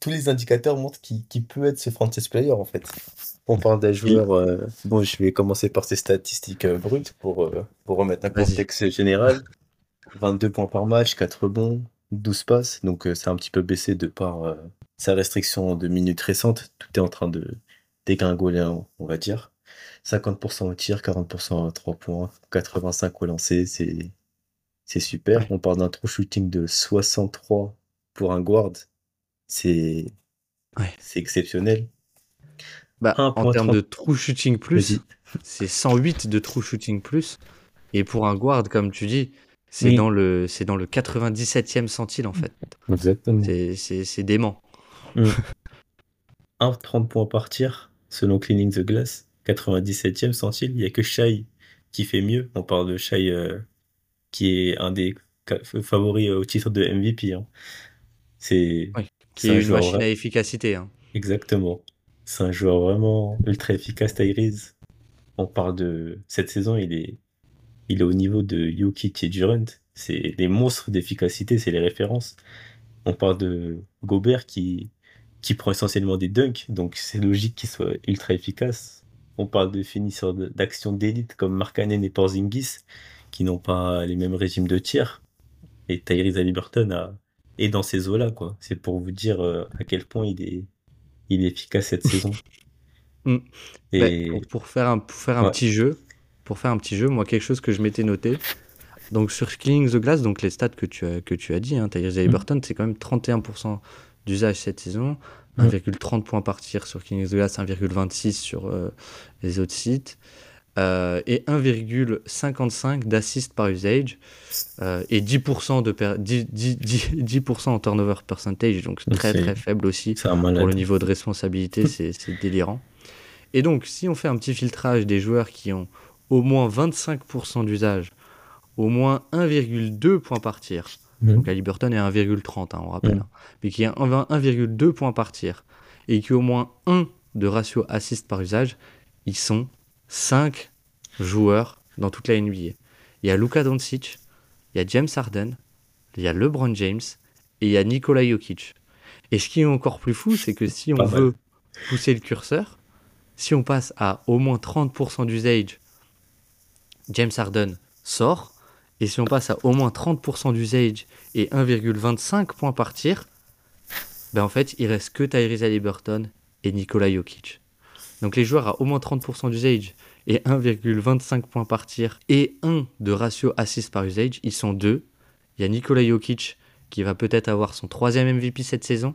tous les indicateurs montrent qu'il peut être ce franchise player, en fait. On parle d'un joueur. euh, bon, je vais commencer par ses statistiques euh, brutes pour, euh, pour remettre un contexte général. 22 points par match, 4 rebonds, 12 passes. Donc, c'est un petit peu baissé de par sa restriction de minutes récentes. Tout est en train de dégringoler, on on va dire. 50% au tir, 40% à 3 points, 85 au lancer. C'est c'est super. On parle d'un true shooting de 63 pour un guard. c'est Ouais. c'est exceptionnel. Bah, en 1.30. termes de true shooting plus, c'est 108 de true shooting plus. Et pour un guard, comme tu dis, c'est Oui. dans le c'est dans le 97e centile en fait. Exactement. C'est- C'est c'est dément. 1,30 points par tir, selon Cleaning the Glass. 97e centile, il n'y a que Shai qui fait mieux. On parle de Shai euh, qui est un des favoris au titre de MVP. hein. C'est Oui, Qui un est une machine à efficacité. hein. Exactement. C'est un joueur vraiment ultra efficace, Tyrese. On parle de cette saison, il est, il est au niveau de et Durant. C'est des monstres d'efficacité, c'est les références. On parle de Gobert qui, qui prend essentiellement des dunks, donc c'est logique qu'il soit ultra efficace. On parle de finisseurs d'action d'élite comme Markkanen et Porzingis qui n'ont pas les mêmes régimes de tir. Et Tyrese Haliburton a, est dans ces eaux-là, quoi. C'est pour vous dire euh, à quel point il est, il est efficace cette saison. Mm. Et Ouais, pour, pour faire un, pour faire un Ouais. petit jeu, pour faire un petit jeu, moi quelque chose que je m'étais noté. Donc sur Cleaning the Glass, donc les stats que tu as, que tu as dit, hein, Tyrese Haliburton, c'est quand même 31% d'usage cette saison, Mm. 1,30 points par tir sur Cleaning the Glass, 1,26 sur euh, les autres sites, euh, et 1,55 d'assist par usage, euh, et 10%, de per- 10, 10, 10, 10% en turnover percentage, donc très très faible aussi pour le niveau de responsabilité, c'est délirant. Et donc, si on fait un petit filtrage des joueurs qui ont au moins 25% d'usage, au moins 1,2 points par tir, Mhm. donc Haliburton est à 1,30, hein, on rappelle, Mhm. hein, mais qui a 1 1,2 points par tir, et qui a au moins 1 de ratio assist par usage, ils sont 5 joueurs dans toute la NBA. Il y a Luka Doncic, il y a James Harden, il y a LeBron James, et il y a Nikola Jokic. Et ce qui est encore plus fou, c'est que si on Pas mal. veut pousser le curseur, si on passe à au moins 30% d'usage, James Harden sort. Et si on passe à au moins 30% d'usage et 1,25 points par tir, ben en fait, il reste que Tyrese Haliburton et Nikola Jokic. Donc les joueurs à au moins 30% d'usage et 1,25 points par tir et 1 de ratio assist par usage, ils sont deux. Il y a Nikola Jokic qui va peut-être avoir son troisième MVP cette saison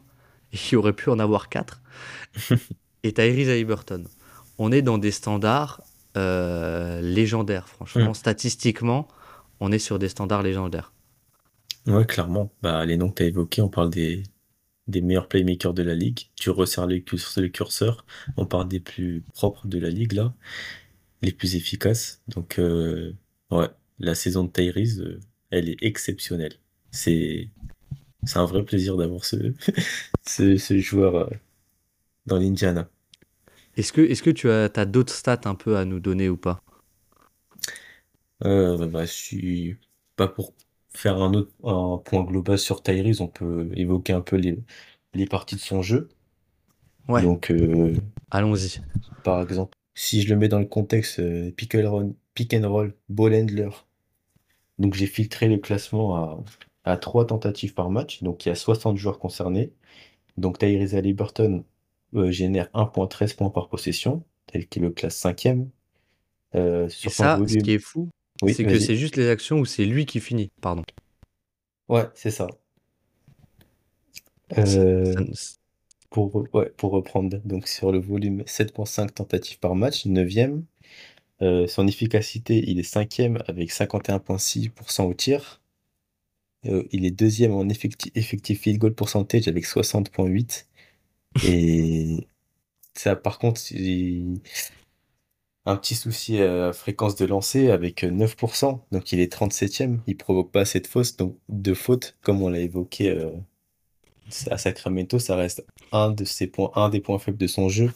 et qui aurait pu en avoir quatre. et Tyrese Haliburton. On est dans des standards euh, légendaires, franchement. Mm. Statistiquement, on est sur des standards légendaires. Ouais, clairement. Bah, les noms que tu as évoqués, on parle des, des meilleurs playmakers de la ligue. Tu resserres le, curs- le curseur. On parle des plus propres de la ligue, là. Les plus efficaces. Donc, euh, ouais, la saison de Tyrese, euh, elle est exceptionnelle. C'est, c'est un vrai plaisir d'avoir ce, ce, ce joueur euh, dans l'Indiana. Est-ce que, est que tu as, as d'autres stats un peu à nous donner ou pas? Euh, bah, je suis pas pour faire un autre un point global sur Tyrese, on peut évoquer un peu les, les parties de son jeu. Ouais, Donc, euh, allons-y. par exemple, si je le mets dans le contexte euh, pick and roll, pick and roll, ball handler, donc j'ai filtré le classement à, à 3 tentatives par match, donc il y a 60 joueurs concernés. Donc Tyrese Haliburton euh, génère 1.13 points par possession, tel qu'il le classe 5e. Euh, sur ça, ce qui est fou, Oui, c'est que c'est juste les actions où c'est lui qui finit. Pardon. Ouais, c'est ça. Ça- ça- Pour, reprendre, donc sur le volume 7.5 tentatives par match, 9e. Euh, son efficacité, il est 5e avec 51.6% au tir. Euh, il est deuxième en effecti- effective field goal percentage avec 60.8. Et ça, par contre, il- un petit souci à fréquence de lancer avec 9%. Donc il est 37e. Il provoque pas assez de fautes, donc de fautes, comme on l'a évoqué euh, à Sacramento, ça reste un de ses points, un des points faibles de son jeu.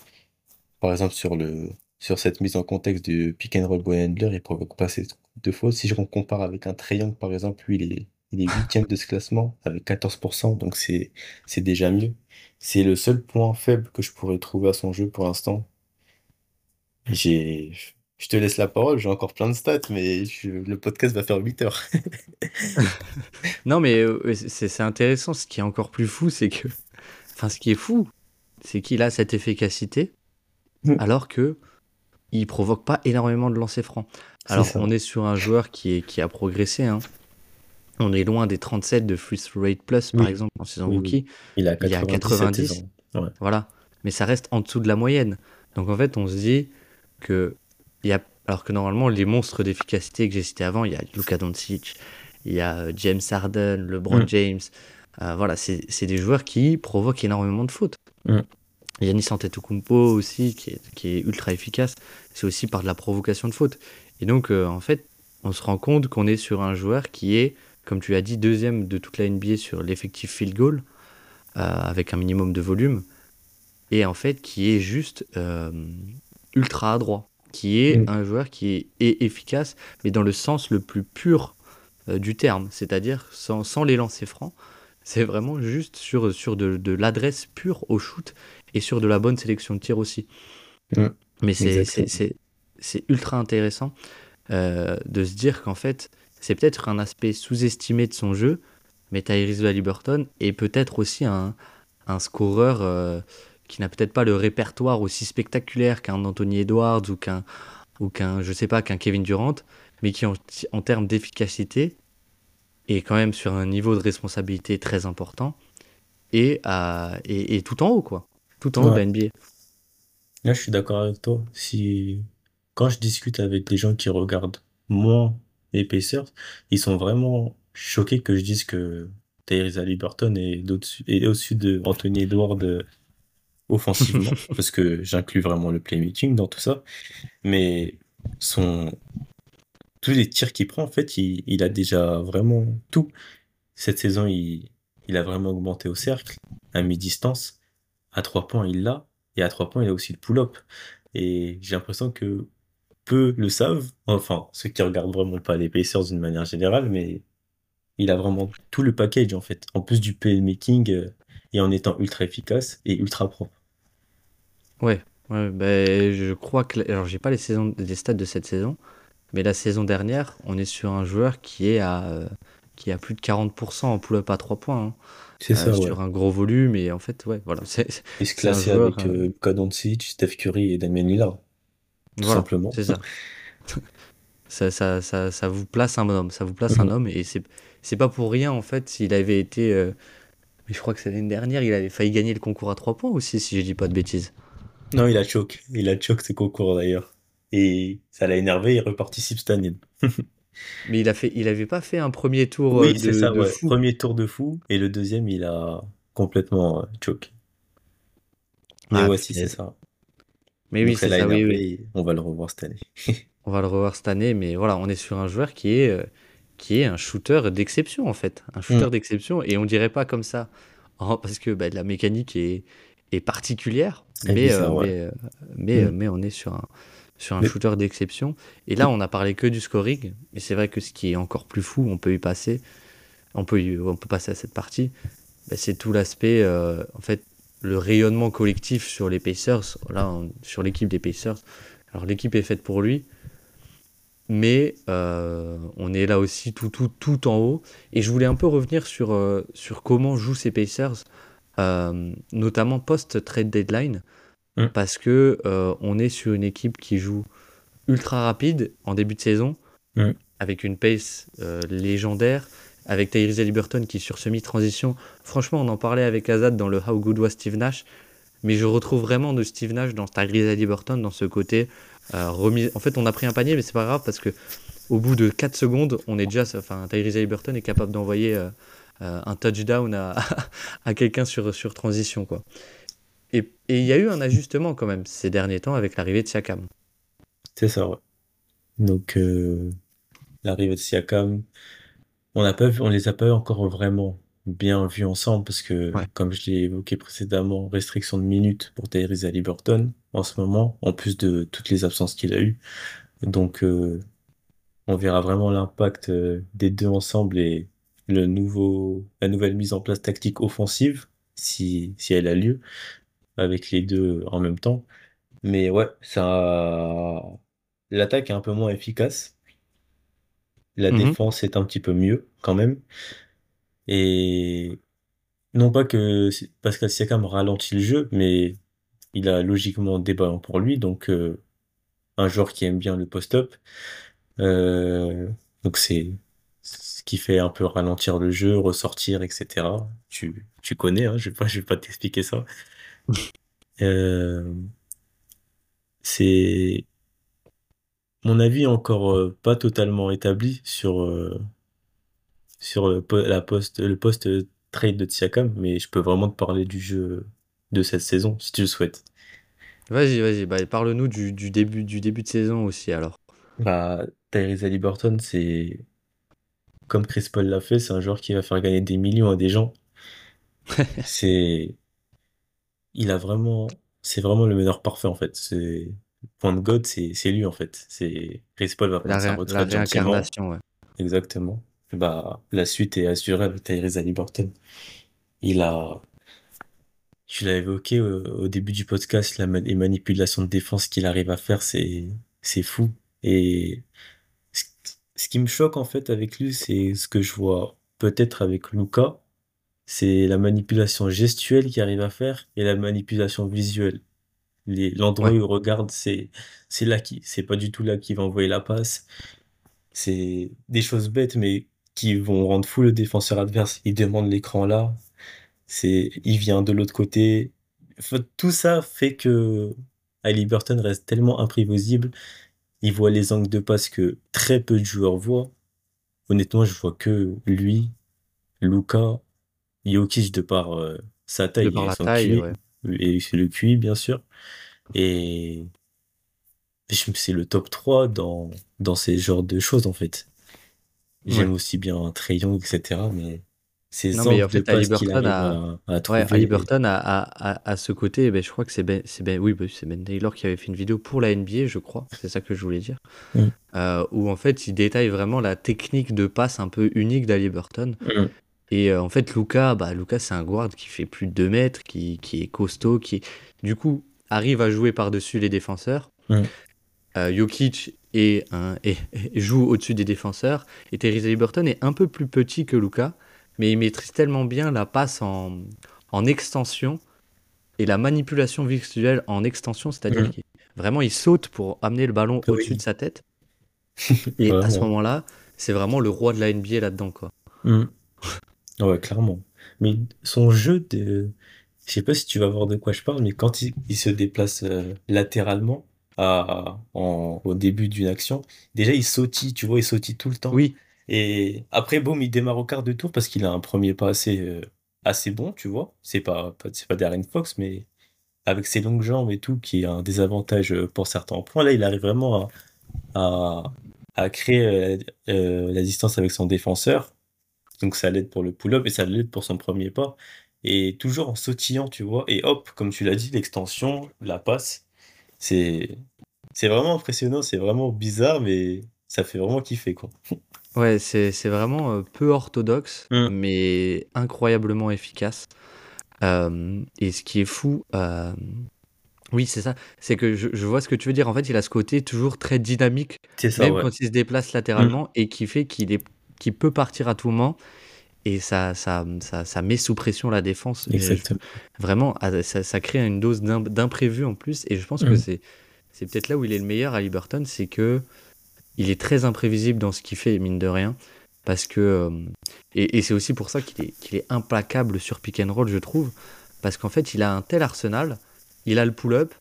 Par exemple, sur le, sur cette mise en contexte du pick and roll boy handler, il provoque pas assez de fautes. Si je compare avec un Trae par exemple, lui, il est, il est huitième de ce classement avec 14%, donc c'est, c'est déjà mieux. C'est le seul point faible que je pourrais trouver à son jeu pour l'instant. J'ai, je te laisse la parole, j'ai encore plein de stats, mais je- le podcast va faire 8 heures. Non, mais euh, c'est intéressant. Ce qui est encore plus fou, c'est que. Enfin, ce qui est fou, c'est qu'il a cette efficacité, Mm. alors que il provoque pas énormément de lancers francs. Alors, on est sur un joueur qui, est, qui a progressé. hein. On est loin des 37 de free throw rate plus, par exemple, en saison rookie. Il, a 90. Voilà. Mais ça reste en dessous de la moyenne. Donc en fait, on se dit que. Il y a, alors que normalement, les monstres d'efficacité que j'ai cités avant, il y a Luka Doncic, il y a James Harden, LeBron mm. James. Euh, voilà, c'est des joueurs qui provoquent énormément de fautes. Mm. Yannis Antetokounmpo aussi, qui est, qui est ultra efficace, c'est aussi par de la provocation de fautes. Et donc, euh, en fait, on se rend compte qu'on est sur un joueur qui est comme tu as dit, deuxième de toute la NBA sur l'effectif field goal, euh, avec un minimum de volume, et en fait qui est juste euh, ultra adroit, qui est mm. un joueur qui est, efficace, mais dans le sens le plus pur euh, du terme, c'est-à-dire sans, sans, les lancers francs. C'est vraiment juste sur, sur de, de l'adresse pure au shoot et sur de la bonne sélection de tir aussi. Mm. Mais c'est ultra intéressant de se dire qu'en fait, c'est peut-être un aspect sous-estimé de son jeu, mais Tyrese Halliburton est peut-être aussi un, un scoreur euh, qui n'a peut-être pas le répertoire aussi spectaculaire qu'un Anthony Edwards ou qu'un ou qu'un je sais pas qu'un Kevin Durant, mais qui en, en termes d'efficacité est quand même sur un niveau de responsabilité très important et, à, et, tout en haut quoi, tout en haut de la NBA. Là, je suis d'accord avec toi. Si quand je discute avec des gens qui regardent moins les Pacers, ils sont vraiment choqués que je dise que Tyrese Liberton est, est au-dessus de Anthony Edwards euh, offensivement, parce que j'inclus vraiment le playmaking dans tout ça. Mais son... tous les tirs qu'il prend, en fait, il, a déjà vraiment tout. Cette saison, il, il a vraiment augmenté au cercle, à mi-distance. À trois points, il l'a. Et à trois points, il a aussi le pull-up. Et j'ai l'impression que peu le savent, enfin ceux qui regardent vraiment pas les Pacers d'une manière générale, mais il a vraiment tout le package en fait, en plus du playmaking euh, et en étant ultra efficace et ultra propre. Ouais, ouais ben, je crois que alors j'ai pas les saisons les stats de cette saison, mais la saison dernière, on est sur un joueur qui est à euh, qui a plus de 40% en pull-up à 3 points. Hein. C'est ça, euh, Sur un gros volume, et en fait, ouais, voilà. C'est, il se classait avec euh, Steph Curry et Damien Lillard simplement. C'est ça. ça, ça, ça. ça, vous place un homme, ça vous place un mhm. homme, et c'est, c'est pas pour rien en fait s'il avait été. Mais je crois que c'est l'année dernière, il avait failli gagner le concours à 3 points aussi, si je dis pas de bêtises. Non, il a choc. Il a choc ses concours d'ailleurs. Et ça l'a énervé, il reparticipe cette année. Mais il a fait, il avait pas fait un premier tour oui, euh, c'est ça, Premier tour de fou, et le deuxième, il a complètement euh, choc. Mais ah, ouais, si c'est ça. Mais oui, c'est ça, oui, On va le revoir cette année. on va le revoir cette année, mais voilà, on est sur un joueur qui est, euh, qui est un shooter d'exception, en fait. Un shooter mm. d'exception, et on dirait pas comme ça, parce que bah, la mécanique est, est particulière, mais, euh, euh, mais, mm. mais, on est sur un, sur un shooter d'exception. Et là, on a parlé que du scoring, mais c'est vrai que ce qui est encore plus fou, on peut y passer, on peut, on peut passer à cette partie, bah, c'est tout l'aspect, en fait, le rayonnement collectif sur les Pacers, là, sur l'équipe des Pacers. Alors l'équipe est faite pour lui, mais euh, on est là aussi tout, tout, tout en haut. Et je voulais un peu revenir sur, euh, sur comment jouent ces Pacers, euh, notamment post-trade deadline, mmh. parce que on est sur une équipe qui joue ultra rapide en début de saison, mmh. avec une pace légendaire avec Tyrese Liberton qui sur semi-transition. Franchement, on en parlait avec Azad dans le How Good Was Steve Nash, mais je retrouve vraiment de Steve Nash dans Tyrese Liberton dans ce côté En fait, on a pris un panier, mais c'est pas grave parce que au bout de 4 secondes, on est déjà, enfin, Tyrese Liberton est capable d'envoyer euh, euh, un touchdown à, quelqu'un sur, sur transition, quoi. Et il y a eu un ajustement quand même ces derniers temps avec l'arrivée de Siakam. C'est ça, ouais. Donc, l'arrivée de Siakam, on on les a pas encore vraiment bien vus ensemble parce que, comme je l'ai évoqué précédemment, restriction de minutes pour Tyrese Liberton en ce moment, en plus de toutes les absences qu'il a eues. Donc, euh, on verra vraiment l'impact euh, des deux ensemble et le nouveau, la nouvelle mise en place tactique offensive, si, si elle a lieu, avec les deux en même temps. Mais ouais, ça, l'attaque est un peu moins efficace. La mmh défense est un petit peu mieux quand même. Et non pas que Pascal Siakam ralentit le jeu, mais il a logiquement des ballons pour lui, donc euh, un joueur qui aime bien le post-up. Euh, donc c'est ce qui fait un peu ralentir le jeu, ressortir, etc. Tu, tu connais, hein, je vais pas, je vais pas t'expliquer ça. Euh, c'est mon avis encore pas totalement établi sur sur le, po- la poste le poste trade de Siakam, mais je peux vraiment te parler du jeu de cette saison si tu le souhaites. Vas-y, vas-y, bah, parle-nous du, du début, du début de saison aussi alors. Bah, Tyrese Haliburton, c'est comme Chris Paul l'a fait, c'est un joueur qui va faire gagner des millions à des gens. C'est il a vraiment c'est vraiment le meneur parfait en fait. C'est point de God, c'est lui en fait. C'est Chris Paul va La, prendre sa la réincarnation, ouais. Exactement. Bah, la suite est assurée avec Tyrese Haliburton. Il a, tu l'as évoqué au, au début du podcast, la, ma- les manipulations de défense qu'il arrive à faire, c'est, c'est fou. Et ce, ce qui me choque en fait avec lui, c'est ce que je vois peut-être avec Luka, c'est la manipulation gestuelle qu'il arrive à faire et la manipulation visuelle. Les, l'endroit où Ouais, il regarde, c'est, c'est là qui, c'est pas du tout là qu'il va envoyer la passe. C'est des choses bêtes, mais qui vont rendre fou le défenseur adverse. Il demande l'écran là, c'est, il vient de l'autre côté. Tout ça fait que Haliburton reste tellement imprévisible. Il voit les angles de passe que très peu de joueurs voient. Honnêtement, je vois que lui, Luka, Jokic de par euh, sa de taille par et la son taille, QI, ouais. et c'est le QI bien sûr. Et c'est le top 3 dans, dans ces genres de choses en fait. Ouais. J'aime aussi bien Trae Young, etc. Mais ces Non, mais en fait, arrive a, à, à ouais. Haliburton a, a, a, ce côté, ben, je crois que c'est Ben, c'est Ben, oui, ben, c'est Ben Taylor qui avait fait une vidéo pour la NBA, je crois, c'est ça que je voulais dire, Mm. euh, où en fait il détaille vraiment la technique de passe un peu unique d'Haliburton. Mm. Et euh, en fait, Luca, bah, Luca c'est un guard qui fait plus de 2 mètres, qui, qui est costaud, qui du coup arrive à jouer par-dessus les défenseurs. Mm. Euh, Jokic est joue au-dessus des défenseurs. Et Tyrese Haliburton est un peu plus petit que Luca, mais il maîtrise tellement bien la passe en, en extension et la manipulation visuelle en extension, c'est-à-dire Mm. qu'il vraiment il saute pour amener le ballon Oui. au-dessus de sa tête. Et à ce moment-là, c'est vraiment le roi de la NBA là-dedans, quoi. Mm. Ouais, clairement. Mais son jeu de... Je sais pas si tu vas voir de quoi je parle, mais quand il, il se déplace euh, latéralement à, en, au début d'une action, déjà il sautille, tu vois, il sautille tout le temps. Oui, Et après, boum, il démarre au quart de tour parce qu'il a un premier pas assez, euh, assez bon, tu vois. C'est pas, pas, c'est pas Darren Fox, mais avec ses longues jambes et tout, qui est un désavantage euh, pour certains points, là, il arrive vraiment à, à, à créer euh, la distance avec son défenseur. Donc ça l'aide pour le pull-up et ça l'aide pour son premier pas. Et toujours en sautillant, tu vois. Et hop, comme tu l'as dit, l'extension, la passe, c'est, c'est vraiment impressionnant, c'est vraiment bizarre, mais ça fait vraiment kiffer, quoi. ouais, c'est c'est vraiment euh, peu orthodoxe, Mm. mais incroyablement efficace. Euh, et ce qui est fou, euh, oui, c'est ça, c'est que je, je vois ce que tu veux dire. En fait, il a ce côté toujours très dynamique, C'est ça, même ouais. quand il se déplace latéralement, et qui fait qu'il est, qu'il peut partir à tout moment. Et ça, ça, ça, ça met sous pression la défense. Je- Exactement. vraiment, ah, ça, ça crée une dose d'im- d'imprévu en plus. Et je pense que Mm. c'est, c'est peut-être là où il est le meilleur à Liberton, c'est que il est très imprévisible dans ce qu'il fait, mine de rien. Parce que. euh, et et c'est aussi pour ça qu'il est, qu'il est implacable sur pick and roll, je trouve. Parce qu'en fait, il a un tel arsenal. Il a le pull-up,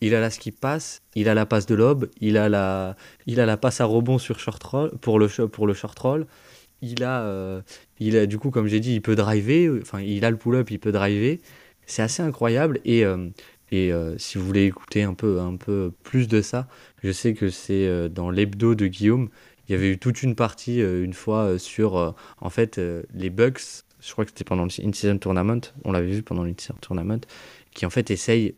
il a la skip pass, il a la passe de lob, il a la, il a la passe à rebond sur short roll, pour, le, pour le short roll. Il a, euh, il a, du coup, comme j'ai dit, il peut driver. Enfin, il a le pull-up, il peut driver. C'est assez incroyable. Et, euh, et euh, si vous voulez écouter un peu, un peu plus de ça, je sais que c'est dans l'hebdo de Guillaume. Il y avait eu toute une partie une fois sur en fait les Bucks. Je crois que c'était pendant le in-season tournament. On l'avait vu pendant l'in-season tournament, qui en fait essaye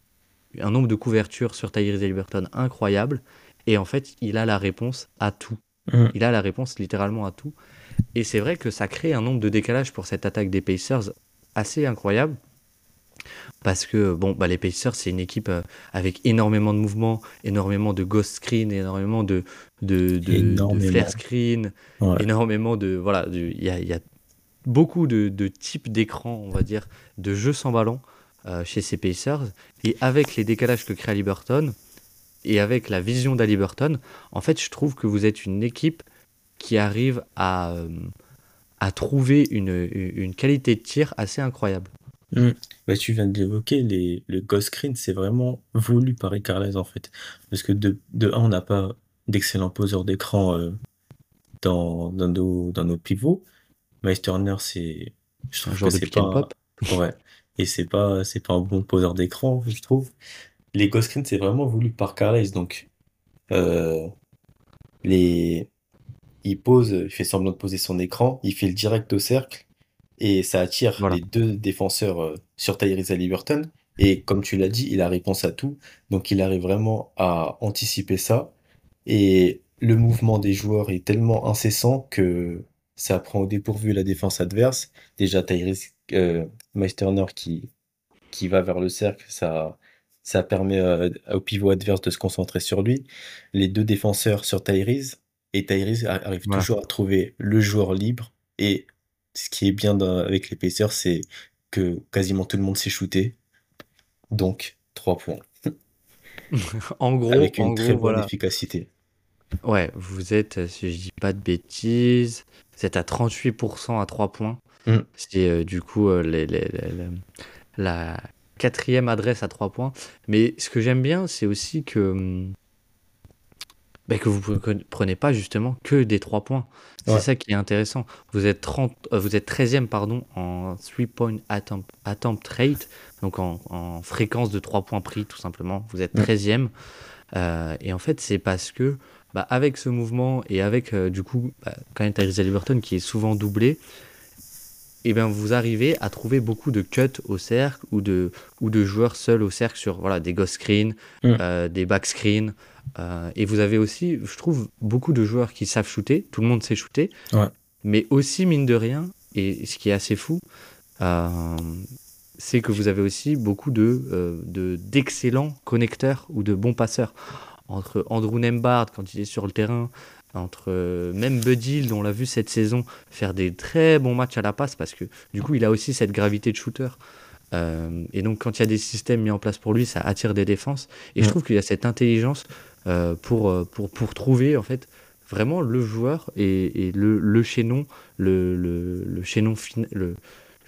un nombre de couvertures sur Tyrese Haliburton incroyable. Et en fait, il a la réponse à tout. Mm. Il a la réponse littéralement à tout. Et c'est vrai que ça crée un nombre de décalages pour cette attaque des Pacers assez incroyable. Parce que bon, bah, les Pacers, c'est une équipe euh, avec énormément de mouvements, énormément de ghost screen, énormément de, de, de, flare screen, Ouais. énormément de. Voilà, il y a, y a beaucoup de, de types d'écrans, on va dire, de jeux sans ballon euh, chez ces Pacers. Et avec les décalages que crée Liberton, et avec la vision d'Aliburton, en fait, je trouve que vous êtes une équipe qui arrive à, euh, à trouver une, une qualité de tir assez incroyable. Mm. Bah, tu viens d'évoquer les, le ghost screen, c'est vraiment voulu par Ricarles en fait. Parce que de, de un, on n'a pas d'excellents poseurs d'écran euh, dans, dans, nos, dans nos pivots. Miles Turner, c'est. Je trouve que c'est pas. Ouais. Et c'est pas, c'est pas un bon poseur d'écran, je trouve. Les ghost screen, c'est vraiment voulu par Carles. Donc, euh, les... il pose, il fait semblant de poser son écran, il fait le direct au cercle et ça attire les deux défenseurs euh, sur Tyrese Liberton. Et comme tu l'as dit, il a réponse à tout. Donc il arrive vraiment à anticiper ça. Et le mouvement des joueurs est tellement incessant que ça prend au dépourvu la défense adverse. Déjà, Tyrese euh, Meisterner qui, qui va vers le cercle, ça, ça permet euh, au pivot adverse de se concentrer sur lui. Les deux défenseurs sur Tyrese, et Tyrese arrive toujours à trouver le joueur libre et ce qui est bien avec les Pacers, c'est que quasiment tout le monde s'est shooté. Donc, 3 points. en gros, avec une très bonne efficacité. Ouais, vous êtes, si je dis pas de bêtises, vous êtes à 38% à 3 points. Mm. C'est euh, du coup euh, les, la quatrième adresse à 3 points. Mais ce que j'aime bien, c'est aussi que hum, bah, que vous ne prenez pas justement que des 3 points. C'est ça qui est intéressant. Vous êtes, 30, euh, vous êtes 13e pardon, en 3-point attempt, attempt, rate, donc en, fréquence de 3 points pris tout simplement. Vous êtes 13e. Euh, et en fait, c'est parce que bah, avec ce mouvement et avec euh, du coup, bah, quand même Tyrese Liberton qui est souvent doublé, et eh bien vous arrivez à trouver beaucoup de cuts au cercle ou de, ou de joueurs seuls au cercle sur voilà, des ghost screens, mm. des back screens, euh, et vous avez aussi, je trouve, beaucoup de joueurs qui savent shooter. Tout le monde sait shooter. Mais aussi, mine de rien, et ce qui est assez fou, euh, c'est que vous avez aussi beaucoup de, euh, d'excellents connecteurs ou de bons passeurs. Entre Andrew Nembard, quand il est sur le terrain, entre même Buddy, dont on l'a vu cette saison faire des très bons matchs à la passe, parce que du coup, il a aussi cette gravité de shooter. et donc, quand il y a des systèmes mis en place pour lui, ça attire des défenses. Et je trouve qu'il y a cette intelligence pour, euh, pour, pour trouver en fait vraiment le joueur et, et le, le chaînon, le, le, le chaînon le, le,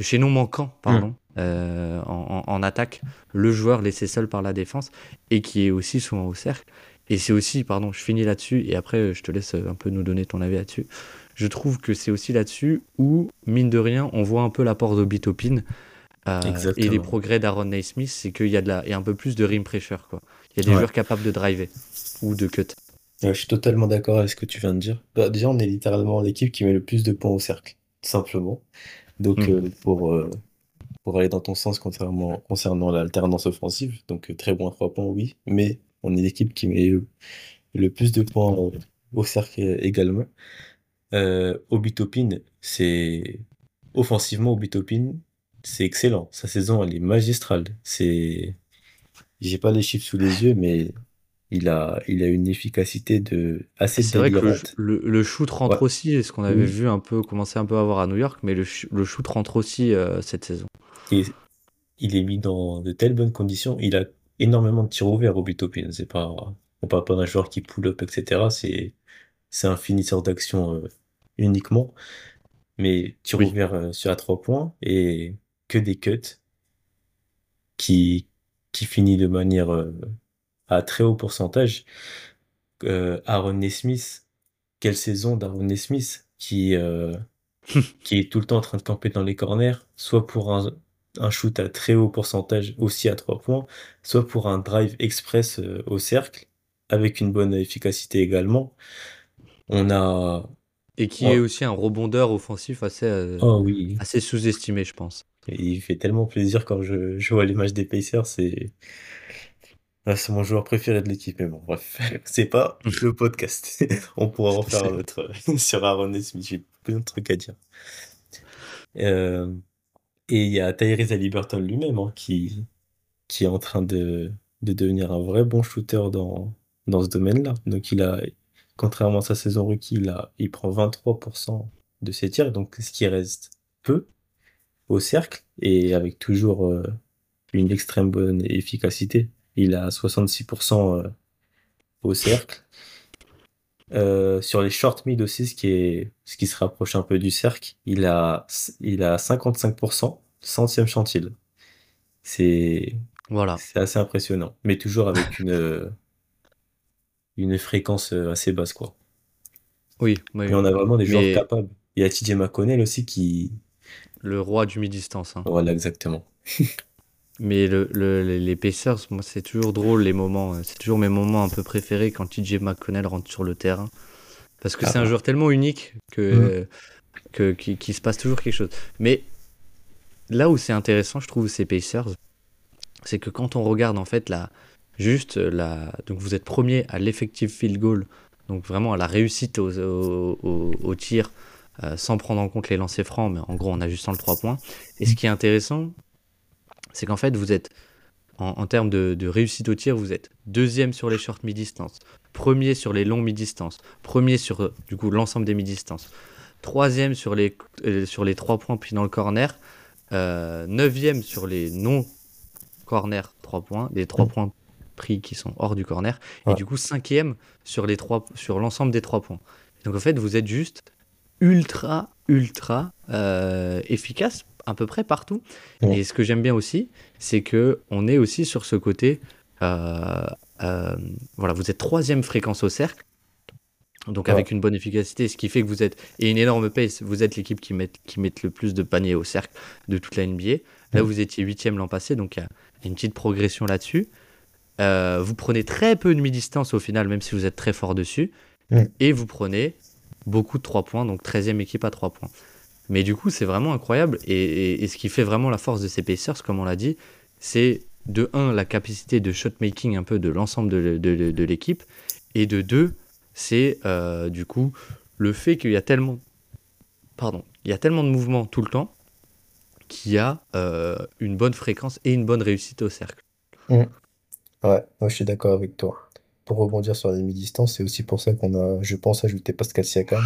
chaînon manquant, pardon, euh, en, en, attaque, le joueur laissé seul par la défense et qui est aussi souvent au cercle. Et c'est aussi, pardon, je finis là-dessus et après je te laisse un peu nous donner ton avis là-dessus. Je trouve que c'est aussi là-dessus où, mine de rien, on voit un peu l'apport d'Obitopin euh, et les progrès d'Aaron Naismith, c'est qu'il y, a de la, a un peu plus de rim pressure. Quoi. Il y a des joueurs capables de driver ou de cut. je suis totalement d'accord avec ce que tu viens de dire. Bah, déjà, on est littéralement l'équipe qui met le plus de points au cercle, tout simplement. Donc, hmm. euh, pour, euh, pour aller dans ton sens concernant, concernant l'alternance offensive, donc euh, très bon à 3 points, oui, mais on est l'équipe qui met le, plus de points au, cercle également. Obitopin, c'est offensivement, Obitopin, c'est excellent. Sa saison, elle est magistrale. C'est, j'ai pas les chiffres sous les yeux, mais il a, il a une efficacité de assez C'est vrai que le, le, shoot rentre aussi, ce qu'on avait vu un peu, commencer un peu à voir à New York, mais le, le shoot rentre aussi euh, cette saison. Et il est mis dans de telles bonnes conditions. Il a énormément de tirs ouverts au Butopin. C'est pas, on parle pas d'un joueur qui pull up, etc. C'est, c'est un finisseur d'action euh, uniquement. Mais tir ouvert euh, sur à trois points et que des cuts qui, qui finit de manière à très haut pourcentage. Euh, Aaron Nesmith, quelle saison d'Aaron Nesmith qui, euh, qui est tout le temps en train de camper dans les corners, soit pour un, un shoot à très haut pourcentage aussi à trois points, soit pour un drive express euh, au cercle avec une bonne efficacité également. On a et qui est aussi un rebondeur offensif assez, oh, oui. assez sous-estimé, je pense. il fait tellement plaisir quand je, je vois les matchs des Pacers. C'est ah, c'est mon joueur préféré de l'équipe, mais bon, bref, c'est pas le podcast. On pourra en faire un autre sur Aaron Smith, j'ai plein de trucs à dire. Euh, et il y a Tyrese Liberton lui-même hein, qui, qui est en train de, de devenir un vrai bon shooter dans, dans ce domaine-là. Donc il a, contrairement à sa saison rookie, il, a, il prend 23% de ses tirs, donc ce qui reste peu au cercle, et avec toujours euh, une extrême bonne efficacité. Il a 66% euh, au cercle. Euh, sur les short mid aussi, ce qui est, ce qui se rapproche un peu du cercle, il a, il a 55%, centième chantil. C'est, Voilà. c'est assez impressionnant, mais toujours avec une, une fréquence assez basse, quoi. Oui, oui, Et on a vraiment des joueurs mais capables. Il y a TJ McConnell aussi qui, le roi du mi-distance. hein. voilà, exactement. Mais le, le- les Pacers, moi, c'est toujours drôle les moments. euh, C'est toujours mes moments un peu préférés quand TJ McConnell rentre sur le terrain. Parce que Ah c'est un joueur tellement unique que, que, qu'il se passe toujours quelque chose. Mais là où c'est intéressant, je trouve, ces Pacers, c'est que quand on regarde en fait la, juste la, donc vous êtes premier à l'effective field goal, donc vraiment à la réussite au, au, au- au tir, euh, sans prendre en compte les lancers francs, mais en gros en ajustant le 3 points. Et ce qui est intéressant, c'est qu'en fait vous êtes en, en termes de, de réussite au tir, vous êtes deuxième sur les short mi-distance, premier sur les longs mi-distance, premier sur euh, du coup l'ensemble des mi-distances, troisième sur les, euh, sur les 3 points puis dans le corner, euh, neuvième sur les non corner 3 points, les 3 Mm. points pris qui sont hors du corner, Ouais. et du coup cinquième sur les trois, sur l'ensemble des 3 points. Donc en fait vous êtes juste ultra ultra euh, efficace à peu près partout. Ouais. Et ce que j'aime bien aussi, c'est que on est aussi sur ce côté, euh, euh, voilà, vous êtes troisième fréquence au cercle, donc Ouais. avec une bonne efficacité, ce qui fait que vous êtes et une énorme pace. Vous êtes l'équipe qui met qui met le plus de paniers au cercle de toute la NBA. Là, Ouais. vous étiez huitième l'an passé, donc il y a une petite progression là-dessus. Euh, vous prenez très peu de mi-distance au final, même si vous êtes très fort dessus, et vous prenez beaucoup de 3 points, donc 13e équipe à 3 points. Mais du coup, c'est vraiment incroyable. Et, et- et ce qui fait vraiment la force de ces Pacers, comme on l'a dit, c'est de 1, la capacité de shot-making un peu de l'ensemble de, de- de- de l'équipe. Et de 2, c'est euh, du coup le fait qu'il y a tellement. Pardon, il y a tellement de mouvements tout le temps qu'il y a euh, une bonne fréquence et une bonne réussite au cercle. Ouais, moi je suis d'accord avec toi. Pour rebondir sur les mi-distances, c'est aussi pour ça qu'on a, je pense, ajouté Pascal Siakam,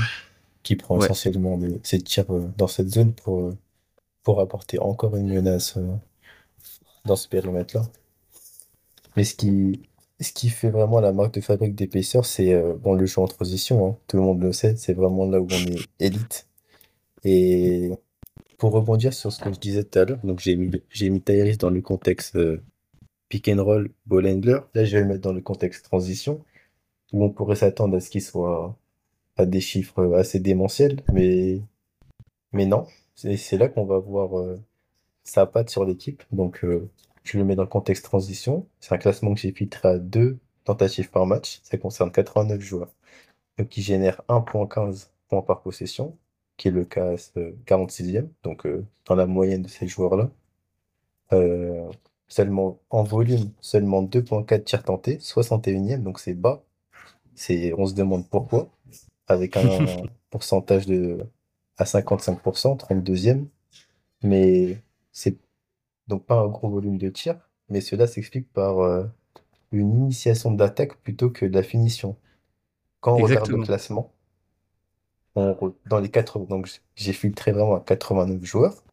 qui prend Ouais. essentiellement les- ses tirs euh, dans cette zone pour, euh, pour apporter encore une menace euh, dans ce périmètre-là. Mais ce qui, ce qui fait vraiment la marque de fabrique des Pacers, c'est euh, bon, le jeu en transition, hein. Tout le monde le sait, c'est vraiment là où on est élite. Et pour rebondir sur ce que je disais tout à l'heure, donc j'ai mis, j'ai mis Tyrese dans le contexte euh, pick and roll, ball handler. Là, je vais le mettre dans le contexte transition, où on pourrait s'attendre à ce qu'il soit à des chiffres assez démentiels, mais, mais non. C'est là qu'on va voir euh, sa patte sur l'équipe. Donc, euh, je le mets dans le contexte transition. C'est un classement que j'ai filtré à deux tentatives par match. Ça concerne 89 joueurs. Donc, qui génère 1.15 points par possession, qui est le cas euh, 46e, donc euh, dans la moyenne de ces joueurs-là. Euh, seulement en volume, seulement 2.4 tirs tentés, 61e, donc c'est bas. On se demande pourquoi, avec un pourcentage de à 55%, 32e. Mais c'est donc pas un gros volume de tirs, mais cela s'explique par euh, une initiation d'attaque plutôt que de la finition. Quand on regarde le classement, on dans les 80, donc j'ai filtré vraiment à 89 joueurs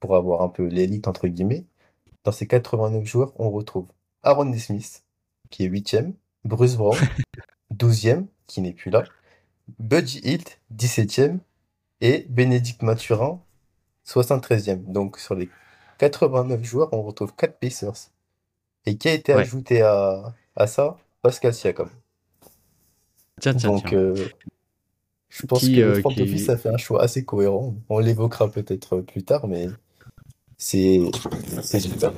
pour avoir un peu l'élite entre guillemets. Dans ces 89 joueurs, on retrouve Aaron Smith, qui est 8e, Bruce Brown, 12e, qui n'est plus là, Buddy Hilt, 17e, et Bénédicte Mathurin, 73e. Donc sur les 89 joueurs, on retrouve 4 Pacers. Et qui a été Ouais. ajouté à, à ça? Pascal Siakam. Tiens, tiens, Donc tiens. euh, je pense Qui, que le euh, front qui- office a fait un choix assez cohérent. On l'évoquera peut-être plus tard, mais c'est super.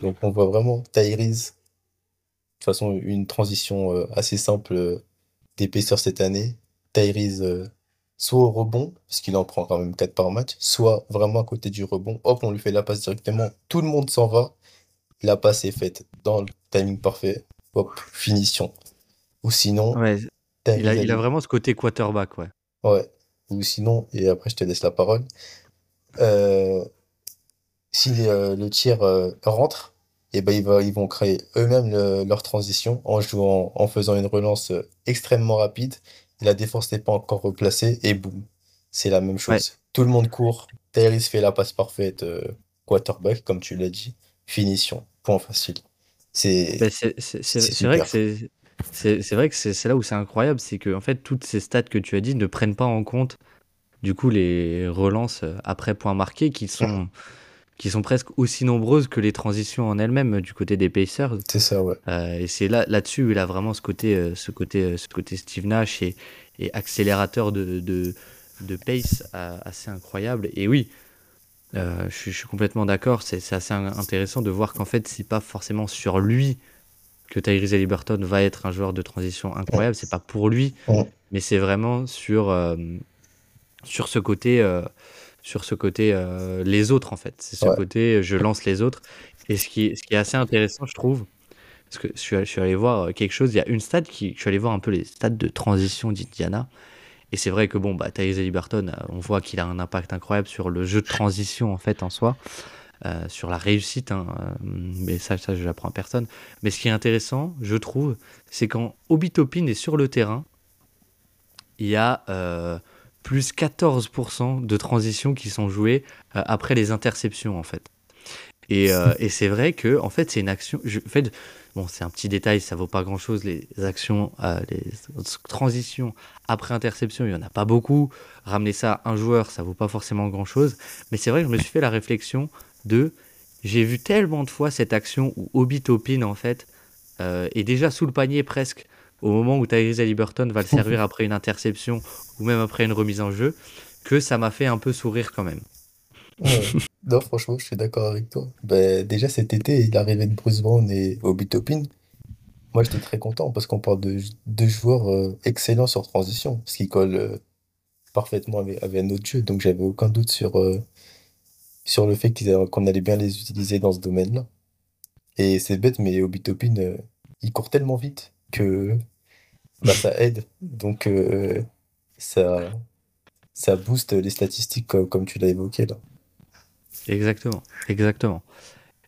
Donc on voit vraiment Tyrese. De toute façon, une transition euh, assez simple d'épaisseur cette année. Tyrese euh, soit au rebond, parce qu'il en prend quand même 4 par match, soit vraiment à côté du rebond. Hop, on lui fait la passe directement. Tout le monde s'en va. La passe est faite dans le timing parfait. Hop, finition. Ou sinon, Ouais, il a, il vraiment ce côté quarterback, ouais. Ouais. Ou sinon, et après je te laisse la parole. Euh, si euh, le tir euh, rentre, et ben ils, va- ils vont créer eux-mêmes le- leur transition en jouant, en faisant une relance extrêmement rapide. La défense n'est pas encore replacée et boum, c'est la même chose. Ouais. Tout le monde court. Tyrese fait la passe parfaite, euh, quarterback, comme tu l'as dit. Finition, point facile. C'est vrai que c'est c'est vrai que c'est là où c'est incroyable, c'est que en fait toutes ces stats que tu as dit ne prennent pas en compte du coup les relances euh, après point marqué qui sont qui sont presque aussi nombreuses que les transitions en elles-mêmes du côté des Pacers. C'est ça, ouais. Euh, et c'est là là-dessus où il a vraiment ce côté euh, ce côté ce côté Steve Nash et, et accélérateur de, de, de pace assez incroyable. Et oui, je, je, suis complètement d'accord. C'est assez intéressant de voir qu'en fait c'est pas forcément sur lui que Tyrese Liberton va être un joueur de transition incroyable. C'est pas pour lui, mais c'est vraiment sur, euh, sur ce côté, euh, sur ce côté euh, les autres en fait. C'est ce côté je lance les autres. Et ce qui, ce qui est assez intéressant, je trouve, parce que je suis, je suis allé voir quelque chose. Il y a une stade qui, je suis allé voir un peu les stades de transition d'Indiana. Et c'est vrai que bon, bah, Tyrese Liberton, on voit qu'il a un impact incroyable sur le jeu de transition en fait en soi. Euh, sur la réussite, hein, euh, mais ça, ça je l'apprends à personne. Mais ce qui est intéressant, je trouve, c'est quand Obitopin est sur le terrain, il y a euh, plus 14% de transitions qui sont jouées après les interceptions, en fait. Et, et c'est vrai que, en fait, c'est une action. Je, en fait, bon, c'est un petit détail, ça vaut pas grand chose. Les actions, les transitions après interception, il y en a pas beaucoup. Ramener ça à un joueur, ça vaut pas forcément grand chose. Mais c'est vrai que je me suis fait la réflexion de j'ai vu tellement de fois cette action où Obi Topin en fait euh, est déjà sous le panier presque au moment où Tyrese Liberton va le servir après une interception ou même après une remise en jeu que ça m'a fait un peu sourire quand même. non, franchement, je suis d'accord avec toi. Ben, déjà cet été, il arrivait de Bruce Brown et Obi Topin. Moi, j'étais très content parce qu'on parle de deux joueurs euh, excellents sur transition, ce qui colle euh, parfaitement avec, avec, notre jeu. Donc, j'avais aucun doute sur, sur le fait qu'on allait bien les utiliser dans ce domaine-là. Et c'est bête, mais Obitopin, euh, il court tellement vite que bah, ça aide. Donc euh, ça, ça booste les statistiques comme, tu l'as évoqué là. Exactement, exactement.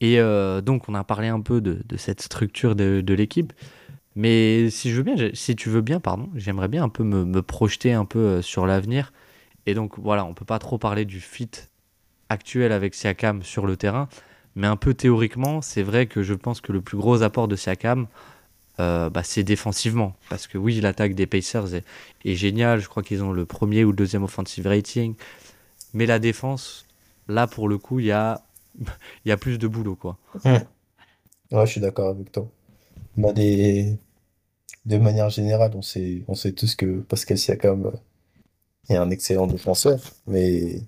Et euh, donc on a parlé un peu de, cette structure de, l'équipe. Mais si je veux bien, si tu veux bien, pardon, j'aimerais bien un peu me, me projeter un peu sur l'avenir. Et donc voilà, on peut pas trop parler du fit actuel avec Siakam sur le terrain. Mais un peu théoriquement, c'est vrai que je pense que le plus gros apport de Siakam, euh, bah, c'est défensivement. Parce que oui, l'attaque des Pacers est, géniale. Je crois qu'ils ont le premier ou le deuxième offensive rating. Mais la défense, là, pour le coup, il y a, y a plus de boulot. Quoi. Ouais, je suis d'accord avec toi. Bah, des... De manière générale, on sait, on sait tous que Pascal Siakam est un excellent défenseur. Mais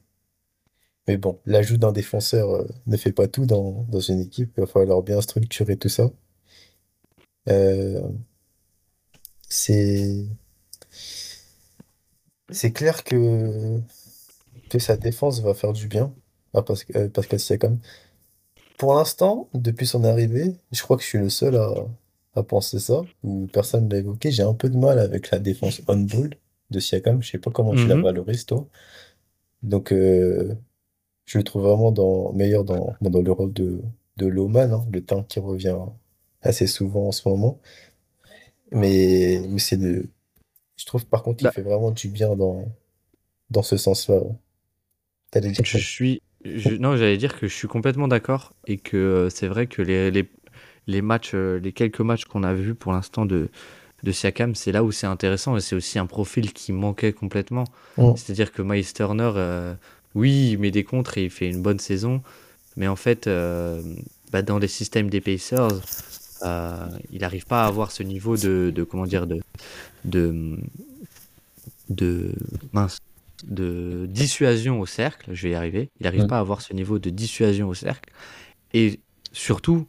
mais bon, l'ajout d'un défenseur euh, ne fait pas tout dans, une équipe. Il va falloir bien structurer tout ça. Euh, c'est c'est clair que, que sa défense va faire du bien à Pascal, Pascal Siakam. Pour l'instant, depuis son arrivée, je crois que je suis le seul à, penser ça, ou personne ne l'a évoqué. J'ai un peu de mal avec la défense on-ball de Siakam. Je sais pas comment tu la mhm. valorises, toi. Donc, euh, je le trouve vraiment dans, meilleur dans, dans le rôle de, de Loman, hein, le temps qui revient assez souvent en ce moment. Mais, mais c'est de. Je trouve par contre qu'il bah fait vraiment du bien dans, dans ce sens-là. je suis. non, j'allais dire que je suis complètement d'accord et que euh, c'est vrai que les, les, les matchs, euh, les quelques matchs qu'on a vus pour l'instant de, de Siakam, c'est là où c'est intéressant et c'est aussi un profil qui manquait complètement. Mm. C'est-à-dire que Miles Turner, euh, oui, il met des contres et il fait une bonne saison, mais en fait, bah, dans les systèmes des Pacers, euh, il n'arrive pas à avoir ce niveau de, comment dire de de de mince de dissuasion au cercle. Je vais y arriver. Il n'arrive pas à avoir ce niveau de dissuasion au cercle. Et surtout,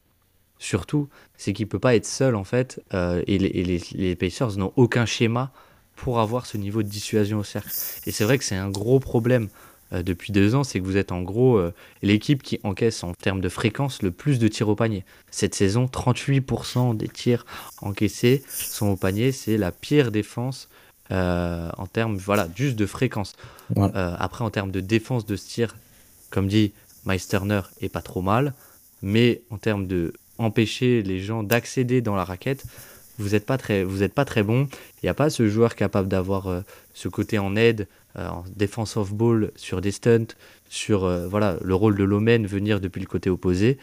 surtout, c'est qu'il peut pas être seul en fait. Euh, et, les, les, les Pacers n'ont aucun schéma pour avoir ce niveau de dissuasion au cercle. Et c'est vrai que c'est un gros problème depuis deux ans, c'est que vous êtes en gros euh, l'équipe qui encaisse en termes de fréquence le plus de tirs au panier. Cette saison, 38% des tirs encaissés sont au panier. C'est la pire défense euh, en termes voilà, juste de fréquence. après, en termes de défense de ce tir, comme dit Meisterner, est pas trop mal. Mais en termes de empêcher les gens d'accéder dans la raquette, vous n'êtes pas très, vous êtes pas très bon. Il n'y a pas ce joueur capable d'avoir ce côté en aide, euh, en défense off-ball sur des stunts, sur euh, voilà, le rôle de l'Omen venir depuis le côté opposé.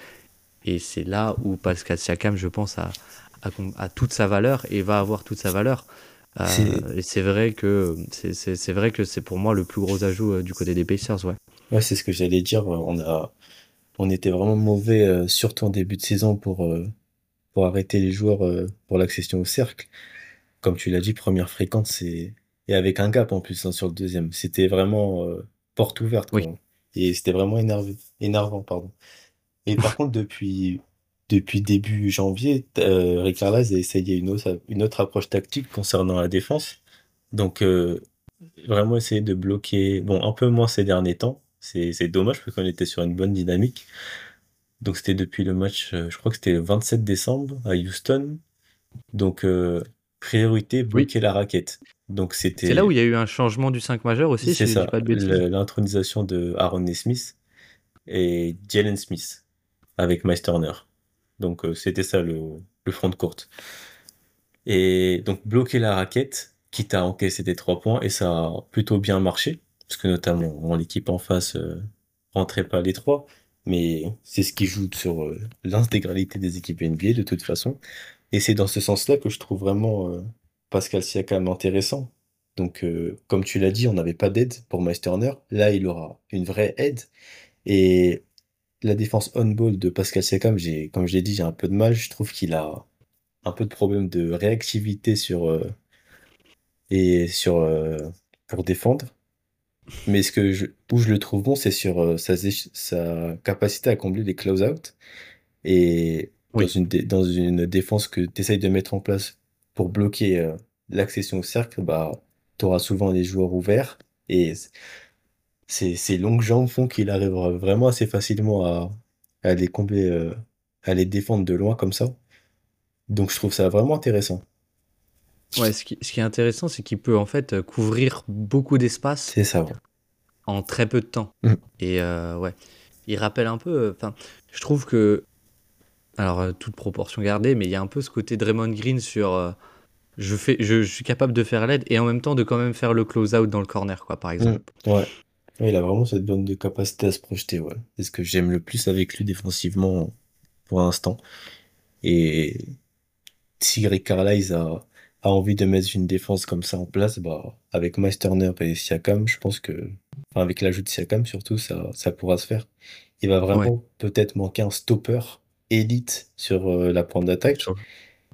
Et c'est là où Pascal Siakam, je pense, a, a, toute sa valeur et va avoir toute sa valeur. Euh, et c'est vrai que c'est vrai que c'est pour moi le plus gros ajout euh, du côté des Pacers, ouais. Ouais, c'est ce que j'allais dire. On a, on était vraiment mauvais, euh, surtout en début de saison, pour, pour arrêter les joueurs pour l'accession au cercle. Comme tu l'as dit, première fréquence, c'est et avec un gap en plus hein, sur le deuxième. C'était vraiment porte ouverte. Oui. Et c'était vraiment énervé, énervant, pardon. Et par contre, depuis depuis début janvier, euh, Ricard a essayé une autre, une autre approche tactique concernant la défense. Donc, euh, vraiment essayer de bloquer, bon, un peu moins ces derniers temps. C'est dommage parce qu'on était sur une bonne dynamique. Donc, c'était depuis le match, euh, je crois que c'était le 27 décembre à Houston. Donc, euh, priorité, bloquer la raquette. Donc, c'était. C'est là où il y a eu un changement du 5 majeur aussi, c'est ça, l'intronisation de Aaron Smith et Jalen Smith avec Miles Turner. Donc euh, c'était ça le, front de courte. Et donc bloquer la raquette, quitte à encaisser des trois points, et ça a plutôt bien marché, parce que notamment l'équipe en face rentrait pas les trois, mais c'est ce qui joue sur euh, l'intégralité des équipes NBA de toute façon. Et c'est dans ce sens-là que je trouve vraiment Pascal Siakam intéressant. Donc, comme tu l'as dit, on n'avait pas d'aide pour Meisterner. Là, il aura une vraie aide. Et la défense on-ball de Pascal Siakam, comme je l'ai dit, j'ai un peu de mal. Je trouve qu'il a un peu de problème de réactivité sur euh, et sur euh, pour défendre. Mais ce que je, où je le trouve bon, c'est sur euh, sa, sa capacité à combler les close-out. Et dans, une dans une défense que tu essayes de mettre en place pour bloquer l'accession au cercle, bah, tu auras souvent des joueurs ouverts. Et ses, longues jambes font qu'il arrivera vraiment assez facilement à, à les combler, euh, à les défendre de loin comme ça. Donc je trouve ça vraiment intéressant. Ouais, ce qui, ce qui est intéressant, c'est qu'il peut en fait couvrir beaucoup d'espace. C'est ça. En très peu de temps. Mm. Et euh, ouais, il rappelle un peu. Euh, enfin, je trouve que, alors toute proportion gardée, mais il y a un peu ce côté Draymond Green sur. je, fais, je, suis capable de faire l'aide et en même temps de quand même faire le close-out dans le corner, quoi, par exemple. Mm. Ouais il a vraiment cette bonne de capacité à se projeter, ouais. C'est ce que j'aime le plus avec lui défensivement pour l'instant. Et si Rick Carlisle a, a envie de mettre une défense comme ça en place, bah, avec Meisterner et Siakam, je pense que, enfin, avec l'ajout de Siakam surtout, ça, ça pourra se faire. Il va vraiment peut-être manquer un stopper élite sur euh, la pointe d'attaque.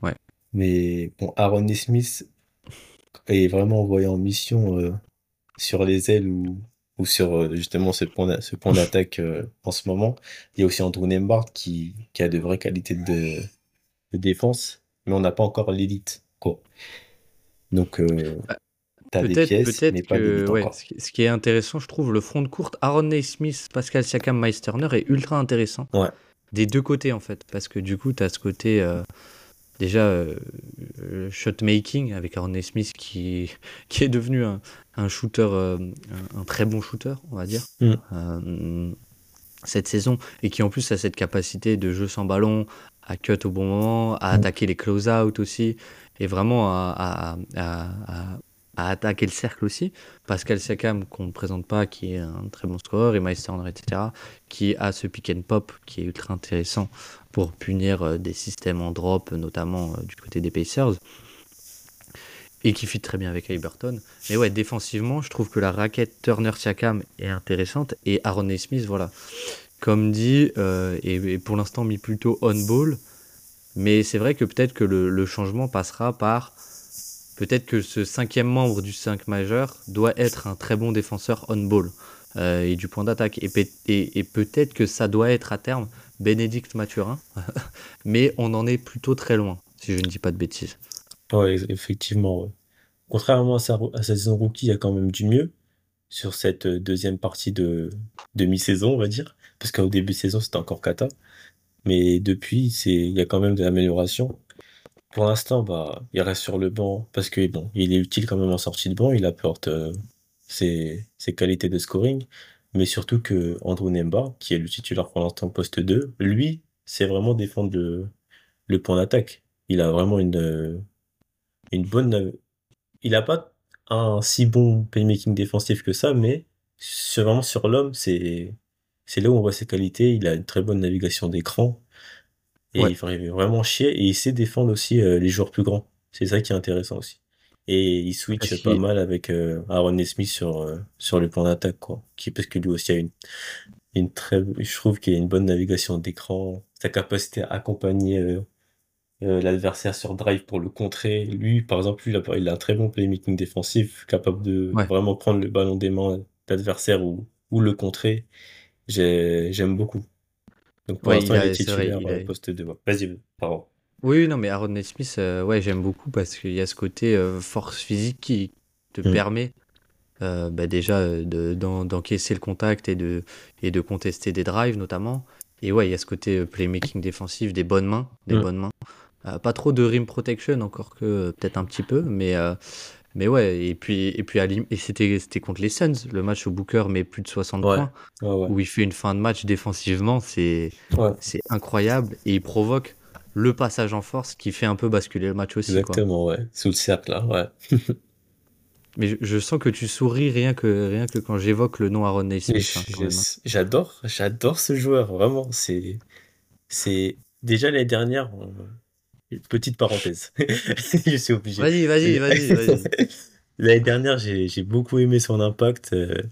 Ouais. Mais bon, Aaron Smith est vraiment envoyé en mission euh, sur les ailes ou ou sur euh, justement ce point, ce point d'attaque en ce moment. Il y a aussi Andrew Nembard qui, qui a de vraies qualités de, de défense, mais on n'a pas encore l'élite. Quoi. Donc, euh, bah, tu as des pièces, mais pas l'élite encore. Ce qui est intéressant, je trouve, le front de courte, Aaron Smith, Pascal Siakam, Miles Turner est ultra intéressant. Ouais. Des deux côtés, en fait, parce que du coup, tu as ce côté déjà euh, shot making avec Aaron Smith qui, qui est devenu un, un shooter, euh, un, très bon shooter, on va dire, mm. euh, cette saison, et qui en plus a cette capacité de jeu sans ballon, à cut au bon moment, à mm. attaquer les close-out aussi, et vraiment à, attaquer le cercle aussi. Pascal Siakam, qu'on ne présente pas, qui est un très bon scoreur, et Turner, etc., qui a ce pick and pop qui est ultra intéressant pour punir euh, des systèmes en drop, notamment euh, du côté des Pacers. Et qui fit très bien avec Iberton. Mais ouais, défensivement, je trouve que la raquette Turner-Siakam est intéressante. Et Aaron Smith, voilà. Comme dit, euh, et, pour l'instant mis plutôt on-ball. Mais c'est vrai que peut-être que le, changement passera par peut-être que ce cinquième membre du 5 majeur doit être un très bon défenseur on-ball et du point d'attaque. Et, et peut-être que ça doit être à terme Bénédicte Mathurin, mais on en est plutôt très loin, si je ne dis pas de bêtises. Oui, effectivement. Contrairement à sa, saison rookie, il y a quand même du mieux sur cette euh, deuxième partie de demi-saison, on va dire, parce qu'au début de saison, c'était encore cata. Mais depuis, il y a quand même de l'amélioration. Pour l'instant, bah, il reste sur le banc parce que bon, il est utile quand même en sortie de banc, il apporte euh, ses, ses, qualités de scoring mais surtout que Andrew Nemba, qui est le titulaire pour l'instant poste 2, lui, c'est vraiment défendre le, le point d'attaque. Il a vraiment une, une bonne. Il n'a pas un si bon playmaking défensif que ça, mais c'est vraiment sur l'homme, c'est c'est là où on voit ses qualités. Il a une très bonne navigation d'écran. Et il fait vraiment chier et il sait défendre aussi euh, les joueurs plus grands. C'est ça qui est intéressant aussi. Et il switch pas mal avec euh, Aaron Smith sur, euh, sur le plan d'attaque, quoi. Qui, parce que lui aussi a une, une très, je trouve qu'il a une bonne navigation d'écran, sa capacité à accompagner l'adversaire sur drive pour le contrer. Lui, par exemple, lui, il a, un très bon playmaking défensif, capable de vraiment prendre le ballon des mains d'adversaire ou, ou le contrer. J'aime beaucoup. Donc pour l'instant, il, est titulaire au poste de Vas-y, pardon. Oui, non, mais Aaron Smith, euh, ouais, j'aime beaucoup parce qu'il y a ce côté euh, force physique qui te mm. permet euh, bah, déjà d'encaisser le contact et de, et de contester des drives notamment. Et ouais, il y a ce côté playmaking défensif, des bonnes mains, des mm. bonnes mains. pas trop de rim protection, encore que peut-être un petit peu, mais mais ouais, et puis, et puis et c'était, contre les Suns, le match au Booker, mais plus de 60 points, où il fait une fin de match défensivement, c'est, c'est incroyable, et il provoque le passage en force qui fait un peu basculer le match aussi. Exactement, ouais, sous le cercle, là, ouais. mais je, sens que tu souris rien que, rien que quand j'évoque le nom Aaron Naismith. Hein, hein. j'adore, j'adore ce joueur, vraiment, c'est, c'est, déjà l'année dernière, Petite parenthèse. je suis obligé. Vas-y, vas-y, vas-y. Vas L'année dernière, j'ai beaucoup aimé son impact euh,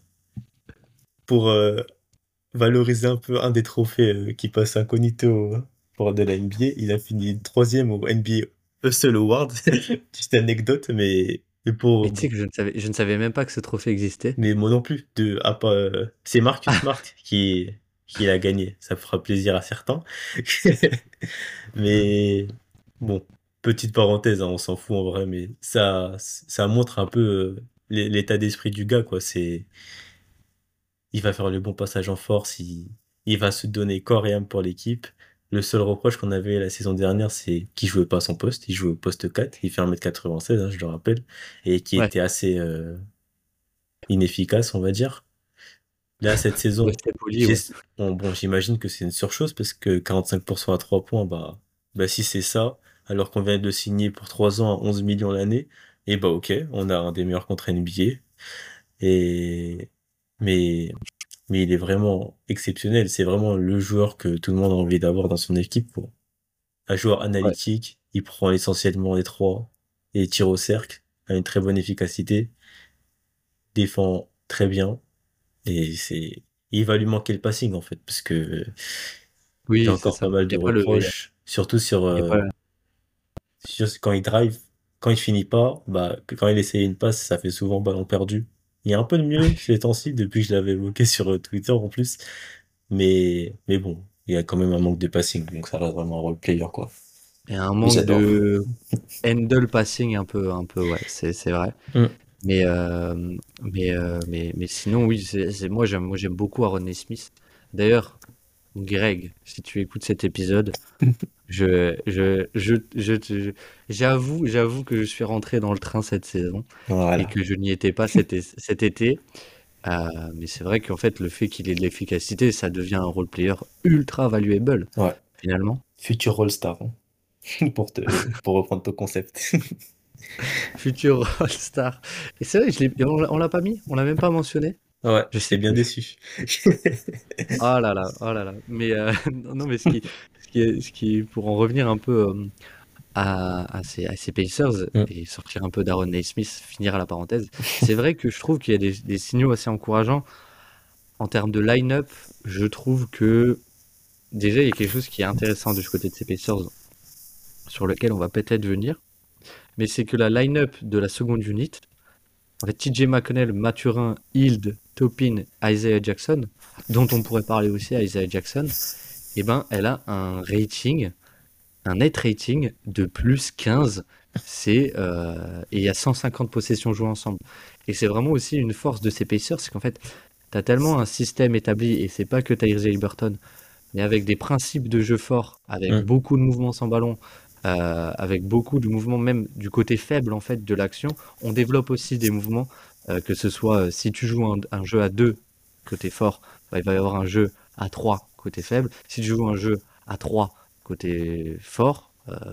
pour euh, valoriser un peu un des trophées euh, qui passe incognito pour de la NBA. Il a fini troisième au NBA Hustle Award. Petite anecdote, mais, pour. Mais tu sais que je ne, savais, je ne savais même pas que ce trophée existait. Mais moi non plus. De, ah, c'est Marcus. Smart qui, qui l'a gagné. Ça fera plaisir à certains. mais Bon, petite parenthèse, hein, on s'en fout en vrai, mais ça, ça montre un peu euh, l'état d'esprit du gars, quoi. C'est, il va faire le bon passage en force, il, il va se donner corps et âme pour l'équipe. Le seul reproche qu'on avait la saison dernière, c'est qu'il jouait pas à son poste. Il jouait au poste 4. Il fait 1m96, hein, je le rappelle. Et qui était assez euh, inefficace, on va dire. Là, cette saison, bon, j'imagine que c'est une surchose parce que 45% à 3 points, bah, bah si c'est ça, alors qu'on vient de le signer pour 3 ans à 11 millions l'année, et bah ok, on a un des meilleurs contrats NBA. Et mais mais il est vraiment exceptionnel. C'est vraiment le joueur que tout le monde a envie d'avoir dans son équipe. Pour un joueur analytique, il prend essentiellement les trois et tire au cercle, a une très bonne efficacité, défend très bien et c'est il va lui manquer le passing en fait parce que oui, il y a encore pas mal de reproches, surtout sur euh, quand il drive, quand il finit pas, bah, quand il essaye une passe, ça fait souvent ballon perdu. Il y a un peu de mieux ces temps-ci, depuis que je l'avais évoqué sur euh, Twitter en plus. Mais, mais bon, il y a quand même un manque de passing, donc ça reste vraiment un role player, quoi. Il y a un manque de handle passing un peu, un peu, ouais, c'est, c'est vrai. Mm. Mais, euh, mais, euh, mais, mais sinon, oui, c'est, moi, j'aime, moi, j'aime beaucoup Aaron Smith. D'ailleurs, Greg, si tu écoutes cet épisode, je, je, je, j'avoue, j'avoue que je suis rentré dans le train cette saison et que je n'y étais pas cet, cet été. Euh, mais c'est vrai qu'en fait, le fait qu'il ait de l'efficacité, ça devient un role player ultra valuable, finalement. Futur role star, hein. pour, te, pour reprendre ton concept. Futur role star. Et c'est vrai, je on l'a pas mis, on l'a même pas mentionné? Ouais, je suis bien déçu. oh là là, oh là là. Mais euh, non, mais ce qui, ce qui, est, ce qui pour en revenir un peu euh, à, à, ces, à ces Pacers mm. et sortir un peu d'Aaron Naismith, finir à la parenthèse, c'est vrai que je trouve qu'il y a des, des, signaux assez encourageants en termes de line-up. Je trouve que déjà il y a quelque chose qui est intéressant de ce côté de ces Pacers sur lequel on va peut-être venir, mais c'est que la line-up de la seconde unit, en fait, TJ McConnell, Mathurin, Hild, Topin, Isaiah Jackson, dont on pourrait parler aussi à Isaiah Jackson, eh ben, elle a un rating, un net rating de plus 15. C'est, euh, et il y a 150 possessions jouées ensemble. Et c'est vraiment aussi une force de ces Pacers, c'est qu'en fait, tu as tellement un système établi, et c'est pas que Tyrese Liberton, mais avec des principes de jeu forts, avec mm. beaucoup de mouvements sans ballon, euh, avec beaucoup de mouvements même du côté faible en fait de l'action. On développe aussi des mouvements, euh, que ce soit euh, si tu joues un, jeu à 2 côté fort, bah, il va y avoir un jeu à 3 côté faible. Si tu joues un jeu à 3 côté fort,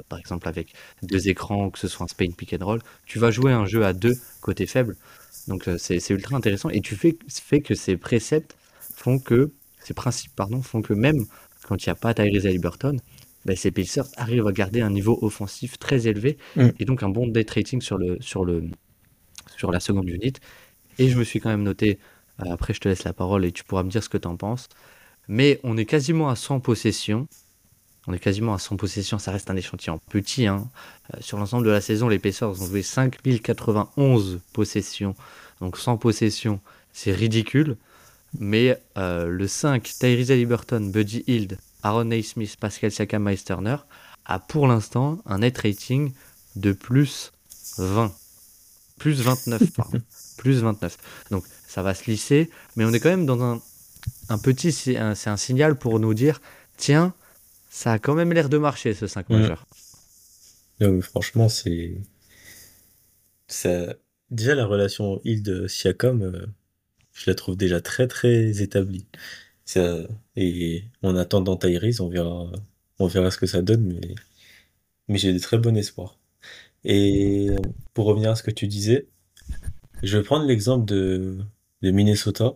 par exemple avec deux écrans, que ce soit un Spain pick and roll, tu vas jouer un jeu à 2 côté faible. Donc c'est ultra intéressant et tu fais, fais que ces préceptes font que, ces principes pardon, font que même quand il n'y a pas Tyrese Liberton, bah, ces Pacers arrivent à garder un niveau offensif très élevé Mm. et donc un bon net rating sur, le, sur, le, sur la seconde unit. Et je me suis quand même noté, euh, après je te laisse la parole et tu pourras me dire ce que tu en penses, mais on est quasiment à 100 possessions. On est quasiment à 100 possessions, ça reste un échantillon petit. hein. Euh, sur l'ensemble de la saison, les Pacers ont joué 5091 possessions. Donc 100 possessions, c'est ridicule. Mais euh, le 5, Tyrese Halliburton, Buddy Hield, Aaron Naismith, Pascal Siakam, Miles Turner, a pour l'instant un net rating de plus 20. Plus 29, pardon. plus 29. Donc ça va se lisser, mais on est quand même dans un, un petit. C'est un, signal pour nous dire tiens, ça a quand même l'air de marcher ce 5 Mm. majeur. Non, franchement, c'est. Ça... Déjà, la relation Hild-Siakam, euh, je la trouve déjà très très établie. Ça... Et en attendant Tyrese, on verra... on verra ce que ça donne, mais, mais j'ai de très bon espoir. Et pour revenir à ce que tu disais, je vais prendre l'exemple de... de Minnesota.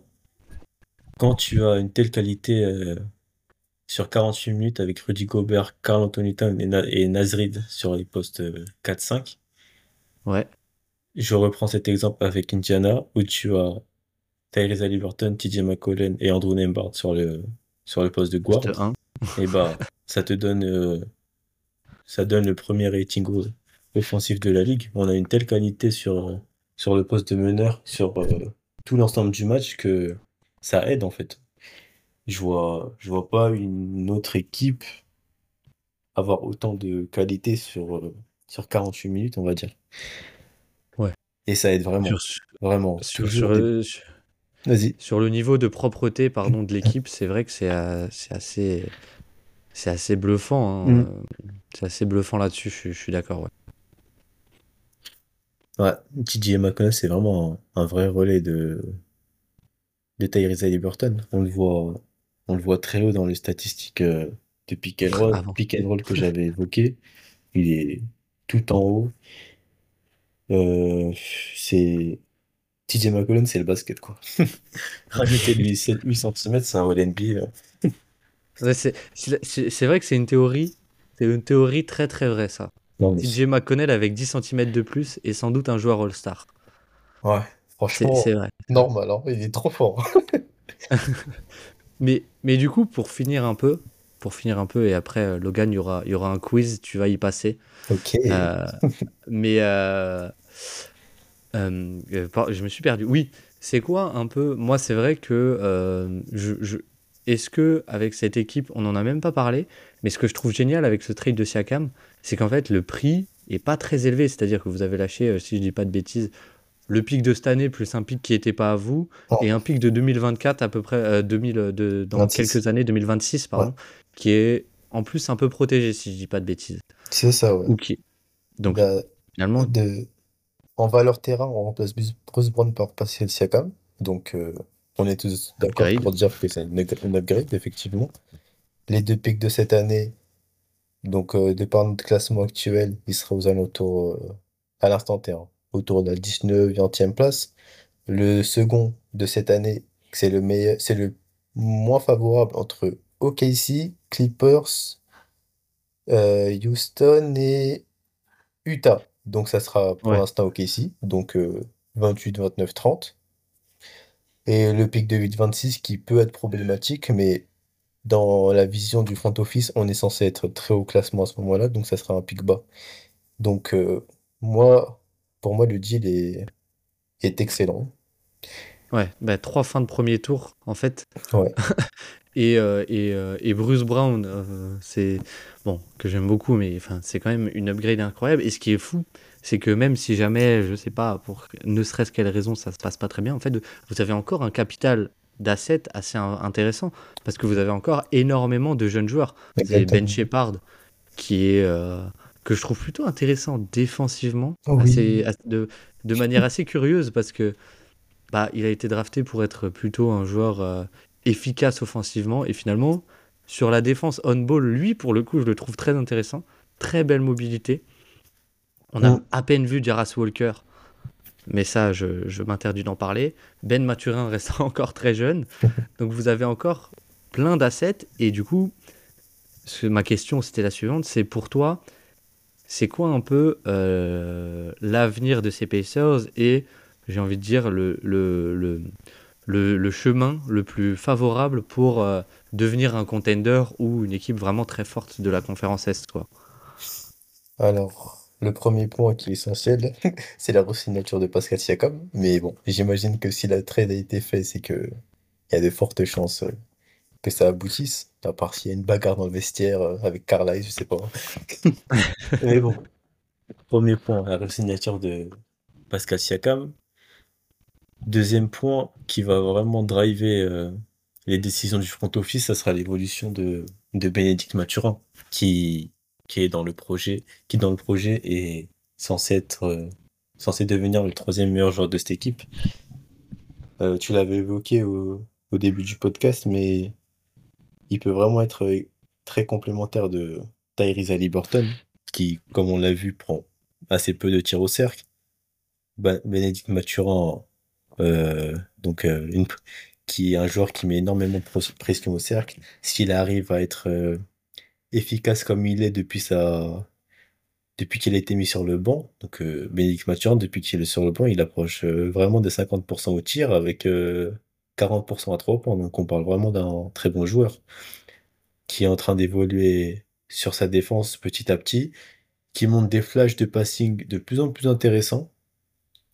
Quand tu as une telle qualité euh, sur 48 minutes avec Rudy Gobert, Karl Anthony Towns et, Na- et Nasrid sur les postes euh, 4-5, Ouais, je reprends cet exemple avec Indiana où tu as Tyrese Halliburton, TJ McCollum et Andrew Nembhard sur le, sur le poste de guard. poste 1. Et bah, ça te donne, euh, ça donne le premier rating offensif de la ligue. On a une telle qualité sur, euh, sur le poste de meneur, sur euh, tout l'ensemble du match que ça aide en fait. Je vois, je vois pas une autre équipe avoir autant de qualité sur, euh, sur 48 minutes, on va dire. Ouais. Et ça aide vraiment, Sur, vraiment. sur, Toujours sur, des- euh, sur- Vas-y. sur le niveau de propreté pardon, de l'équipe, c'est vrai que c'est euh, assez, c'est assez bluffant. hein. Mm. Euh, C'est assez bluffant là-dessus, je, suis- je suis d'accord. Ouais. Ouais, c'est vraiment un, un vrai relais de, de Tyrese Halliburton. On le voit, on le voit très haut dans les statistiques euh, de pick and roll, Avant. pick and roll que j'avais évoqué. Il est tout en haut. Euh, c'est TJ McCollum, c'est le basket, quoi. Rajoutez-lui 7, 8 cm, c'est un All-NBA. hein. Ouais, c'est vrai que c'est une théorie, c'est une théorie très très vraie ça. Non, mais TJ McConnell avec 10 cm de plus est sans doute un joueur All-Star. ouais, franchement, c'est vrai. Normal, hein. Il est trop fort. Mais, mais du coup, pour finir un peu, pour finir un peu, et après, euh, Logan, il y aura, y aura un quiz, tu vas y passer. Ok. Euh, mais euh, je me suis perdu. Oui, c'est quoi un peu Moi, c'est vrai que je, je- est-ce que avec cette équipe, on n'en a même pas parlé, mais ce que je trouve génial avec ce trade de Siakam, c'est qu'en fait le prix est pas très élevé. C'est-à-dire que vous avez lâché, si je dis pas de bêtises, le pic de cette année plus un pic qui n'était pas à vous Oh. et un pic de 2024 à peu près euh, 2000 euh, de, dans 26. quelques années 2026 pardon, qui est en plus un peu protégé si je dis pas de bêtises. C'est ça, ouais. Ou qui donc Bah, finalement de... En valeur terrain, on remplace Bruce Brown par Pascal Siakam. Donc, euh, on est tous d'accord pour dire que c'est un up- un upgrade, effectivement. Les deux pics de cette année, donc euh, de par notre classement actuel, il sera aux alentours, euh, à l'instant T, hein, autour de la 19 20e place. Le second de cette année, c'est le meilleur, c'est le moins favorable entre OKC, Clippers, euh, Houston et Utah. Donc ça sera pour Ouais. l'instant OKC, donc euh, 28, 29, 30. Et le pic de 8-26 qui peut être problématique, mais dans la vision du front office, on est censé être très haut classement à ce moment-là, donc ça sera un pic bas. Donc euh, moi, pour moi, le deal est, est excellent. Ouais, bah, trois fins de premier tour, en fait. Ouais. Et, euh, et, euh, et Bruce Brown, euh, c'est. Bon, que j'aime beaucoup, mais enfin, c'est quand même une upgrade incroyable. Et ce qui est fou, c'est que même si jamais, je sais pas, pour ne serait-ce quelle raison, ça se passe pas très bien, en fait, vous avez encore un capital d'assets assez in- intéressant. Parce que vous avez encore énormément de jeunes joueurs. Vous avez Ben. Shepard, qui est. que je trouve plutôt intéressant défensivement, Oh assez- oui. de, de manière assez curieuse, parce que bah, il a été drafté pour être plutôt un joueur euh, efficace offensivement. Et finalement, sur la défense on-ball, lui, pour le coup, je le trouve très intéressant. Très belle mobilité. On a Mm. à peine vu Jaras Walker, mais ça, je, je m'interdis d'en parler. Ben Maturin reste encore très jeune. Donc vous avez encore plein d'assets. Et du coup, ma question c'était la suivante, c'est pour toi, c'est quoi un peu l'avenir de ces Pacers et j'ai envie de dire le, le, le, le, chemin le plus favorable pour devenir un contender ou une équipe vraiment très forte de la conférence Est quoi? Alors, le premier point qui est essentiel, c'est la re-signature de Pascal Siakam. Mais bon, j'imagine que si la trade a été faite, c'est que il y a de fortes chances euh, que ça aboutisse. À part s'il y a une bagarre dans le vestiaire euh, avec Carlisle, je sais pas. Mais bon, premier point, la re-signature de Pascal Siakam. Deuxième point qui va vraiment driver euh, les décisions du front office, ça sera l'évolution de, de Bénédicte Mathurin, qui qui est dans le projet, qui dans le projet est censé être euh, censé devenir le troisième meilleur joueur de cette équipe. Tu l'avais évoqué au, au, début du podcast, mais il peut vraiment être euh, très complémentaire de Tyrese Halliburton, qui, comme on l'a vu, prend assez peu de tirs au cercle. Bénédicte Mathurin, donc une, qui est un joueur qui met énormément de pression au cercle. S'il arrive à être efficace comme il est depuis sa depuis qu'il a été mis sur le banc. Donc euh, Bénédicte Mathurin, depuis qu'il est sur le banc, il approche euh, vraiment des 50% au tir avec 40% euh, à 3 points. Donc on parle vraiment d'un très bon joueur qui est en train d'évoluer sur sa défense petit à petit, qui monte des flashs de passing de plus en plus intéressants.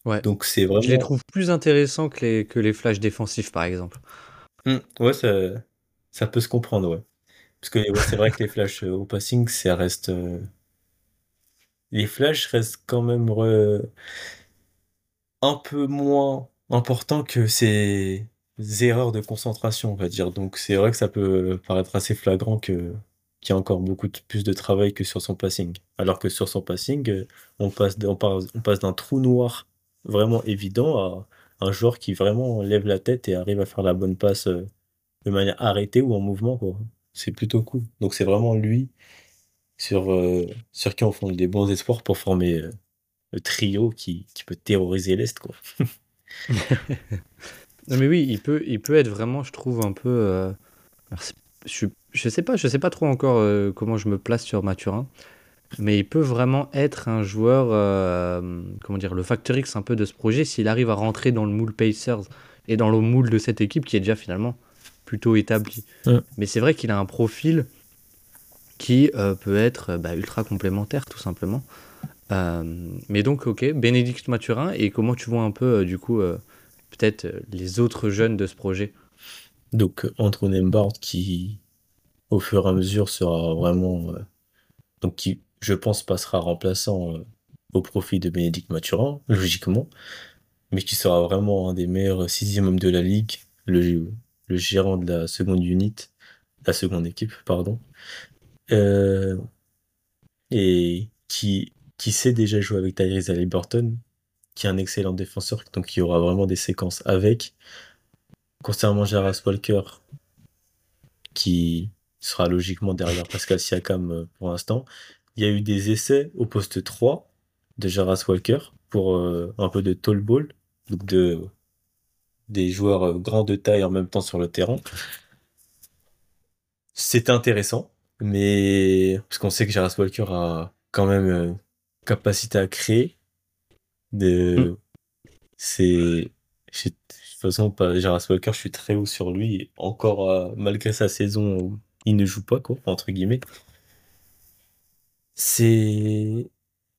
Ouais. Donc c'est vraiment. Je les trouve plus intéressants que les, que les flashs défensifs, par exemple. Mmh. ouais, ça, ça peut se comprendre, ouais. Parce que c'est vrai que les flashs euh, au passing, ça reste. Euh, les flashs restent quand même un peu moins importants que ces erreurs de concentration, on va dire. Donc c'est vrai que ça peut paraître assez flagrant que qu'il y a encore beaucoup plus de travail que sur son passing. Alors que sur son passing, euh, on passe, on passe d'un trou noir vraiment évident à un joueur qui vraiment lève la tête et arrive à faire la bonne passe de manière arrêtée ou en mouvement. Quoi. C'est plutôt cool. Donc c'est vraiment lui sur, euh, sur qui on fonde des bons espoirs pour former euh, le trio qui, qui peut terroriser l'Est. quoi. non mais oui, il peut, il peut être vraiment, je trouve, un peu... Euh, je, je sais pas, je sais pas trop encore comment je me place sur Mathurin, mais il peut vraiment être un joueur, comment dire, le facteur X un peu de ce projet s'il arrive à rentrer dans le moule Pacers et dans le moule de cette équipe qui est déjà finalement plutôt établi. Mais c'est vrai qu'il a un profil qui euh, peut être bah, ultra complémentaire, tout simplement. Euh, mais donc, ok, Bénédicte Mathurin, et comment tu vois un peu, euh, du coup, peut-être les autres jeunes de ce projet Donc, Andrew Nembard, qui, au fur et à mesure, sera vraiment. donc, qui, je pense, passera remplaçant au profit de Bénédicte Mathurin, logiquement, mais qui sera vraiment un des meilleurs sixième hommes de la ligue. Le, gérant de la seconde unit, la seconde équipe, pardon, euh, et qui, qui sait déjà jouer avec Tyrese Halliburton, qui est un excellent défenseur, donc qui aura vraiment des séquences avec. Concernant Jaras Walker, qui sera logiquement derrière Pascal Siakam euh, pour l'instant, il y a eu des essais au poste 3 de Jaras Walker pour euh, un peu de tall ball, donc de des joueurs euh, grands de taille en même temps sur le terrain. C'est intéressant, mais parce qu'on sait que Jaras Walker a quand même capacité à créer. De... Mm. C'est. De toute façon, pas Jaras Walker, je suis très haut sur lui. Encore, euh, malgré sa saison où il ne joue pas, quoi, entre guillemets. C'est.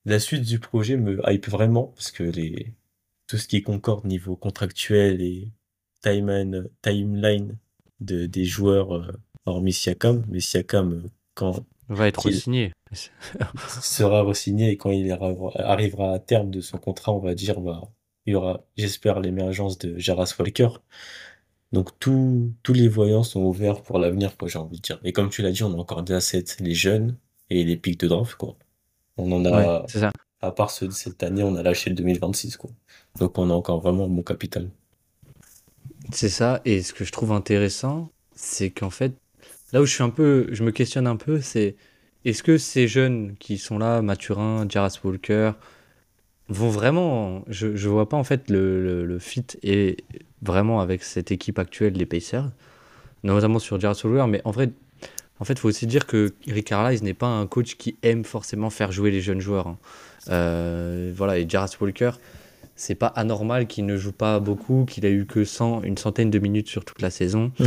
La suite du projet me hype vraiment, parce que les, tout ce qui concorde niveau contractuel et timeline, timeline de, des joueurs euh, hormis Siakam. Mais Siakam, euh, quand. Va être re-signé. sera re-signé et quand il arrivera à terme de son contrat, on va dire, bah, il y aura, j'espère, l'émergence de Jaras Walker. Donc tous les voyants sont ouverts pour l'avenir, quoi, j'ai envie de dire. Et comme tu l'as dit, on a encore des assets, les jeunes et les pics de draft, quoi. On en a. ça à part ceux de cette année, on a lâché le 2026. Quoi. Donc on a encore vraiment mon capital. C'est ça, et ce que je trouve intéressant, c'est qu'en fait, là où je suis un peu, je me questionne un peu, c'est est-ce que ces jeunes qui sont là, Mathurin, Jaras Walker, vont vraiment, je, ne vois pas en fait le, fit et vraiment avec cette équipe actuelle des Pacers, notamment sur Jaras Walker, mais en vrai, fait, il faut aussi dire que Rick Carlisle n'est pas un coach qui aime forcément faire jouer les jeunes joueurs. hein. Euh, voilà, et Jarrett Walker, c'est pas anormal qu'il ne joue pas beaucoup, qu'il a eu que 100, une centaine de minutes sur toute la saison. Mm.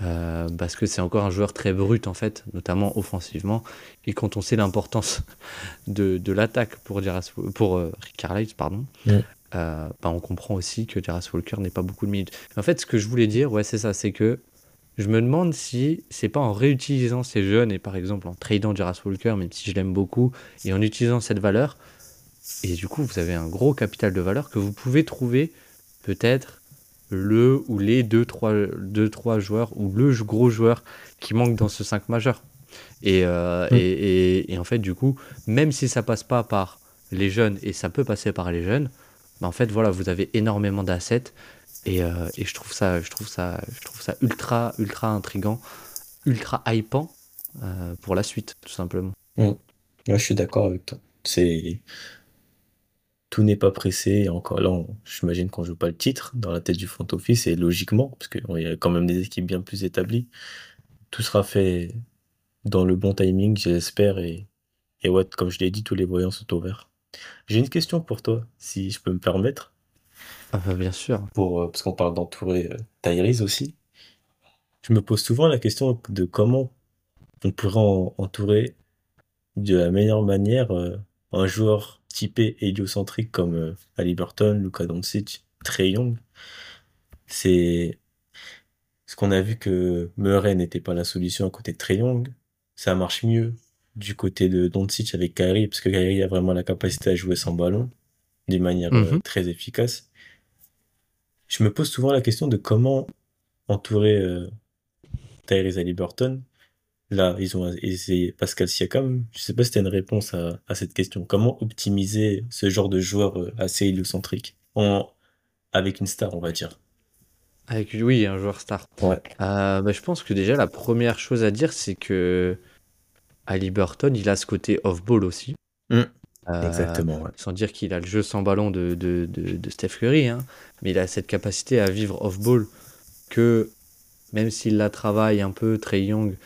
Euh, parce que c'est encore un joueur très brut en fait, notamment offensivement. Et quand on sait l'importance de, de l'attaque pour, Jarrett- pour euh, Rick Carlisle, pardon, Mm. euh, bah, on comprend aussi que Jarrett Walker n'ait pas beaucoup de minutes. En fait, ce que je voulais dire, ouais, c'est ça, c'est que je me demande si c'est pas en réutilisant ces jeunes et par exemple en tradant Jarrett Walker, même si je l'aime beaucoup, et en utilisant cette valeur, et du coup vous avez un gros capital de valeur que vous pouvez trouver peut-être le ou les 2-3 joueurs ou le gros joueur qui manque dans ce 5 majeur. Et, euh, et, et- et en fait, du coup, même si ça passe pas par les jeunes et ça peut passer par les jeunes, bah en fait, voilà, vous avez énormément d'assets et, euh, et je trouve ça, je trouve ça, je trouve ça ultra, ultra intrigant, ultra hypant euh, pour la suite, tout simplement. Ouais, je suis d'accord avec toi. C'est tout n'est pas pressé. Et encore là, j'imagine qu'on joue pas le titre dans la tête du front office et logiquement, parce qu'il y a quand même des équipes bien plus établies. Tout sera fait dans le bon timing, j'espère. Et, et ouais, comme je l'ai dit, tous les voyants sont ouverts. J'ai une question pour toi, si je peux me permettre, Ah bah, bien sûr. pour, euh, parce qu'on parle d'entourer euh, Tyrese aussi. Je me pose souvent la question de comment on pourrait en- entourer de la meilleure manière euh, un joueur typé héliocentrique comme euh, Haliburton, Luka Doncic, Trae Young. C'est ce qu'on a vu que Murray n'était pas la solution à côté de Trae Young. Ça marche mieux du côté de Doncic avec Kyrie, parce que Kyrie a vraiment la capacité à jouer sans ballon d'une manière euh, Mhm. très efficace. Je me pose souvent la question de comment entourer euh, Tyrese Haliburton. Là, ils ont essayé Pascal Siakam. Je sais pas si tu as une réponse à, à cette question. Comment optimiser ce genre de joueur euh, assez héliocentrique en, avec une star, on va dire? Avec, oui, un joueur star. Ouais. Euh, bah, je pense que déjà, la première chose à dire, c'est que Ali Burton, il a ce côté off-ball aussi. Mm. Euh, Exactement, ouais. Sans dire qu'il a le jeu sans ballon de, de, de, de Steph Curry, hein, mais il a cette capacité à vivre off-ball que, même s'il la travaille un peu, Trey Young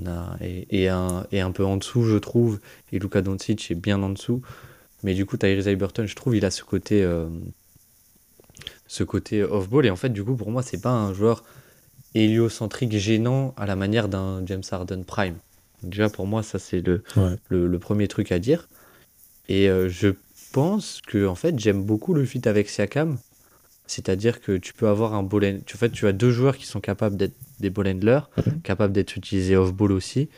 est un, est un peu en dessous, je trouve, et Luka Doncic est bien en dessous. Mais du coup, Tyrese Haliburton, je trouve, il a ce côté, euh, ce côté off-ball. Et en fait, du coup, pour moi, c'est pas un joueur héliocentrique gênant à la manière d'un James Harden Prime. Déjà, pour moi, ça, c'est le, Ouais. le, le premier truc à dire. Et euh, je pense que en fait, j'aime beaucoup le fit avec Siakam. C'est-à-dire que tu peux avoir un ball En fait, tu as deux joueurs qui sont capables d'être des ball handlers, Mhm. capables d'être utilisés off-ball aussi.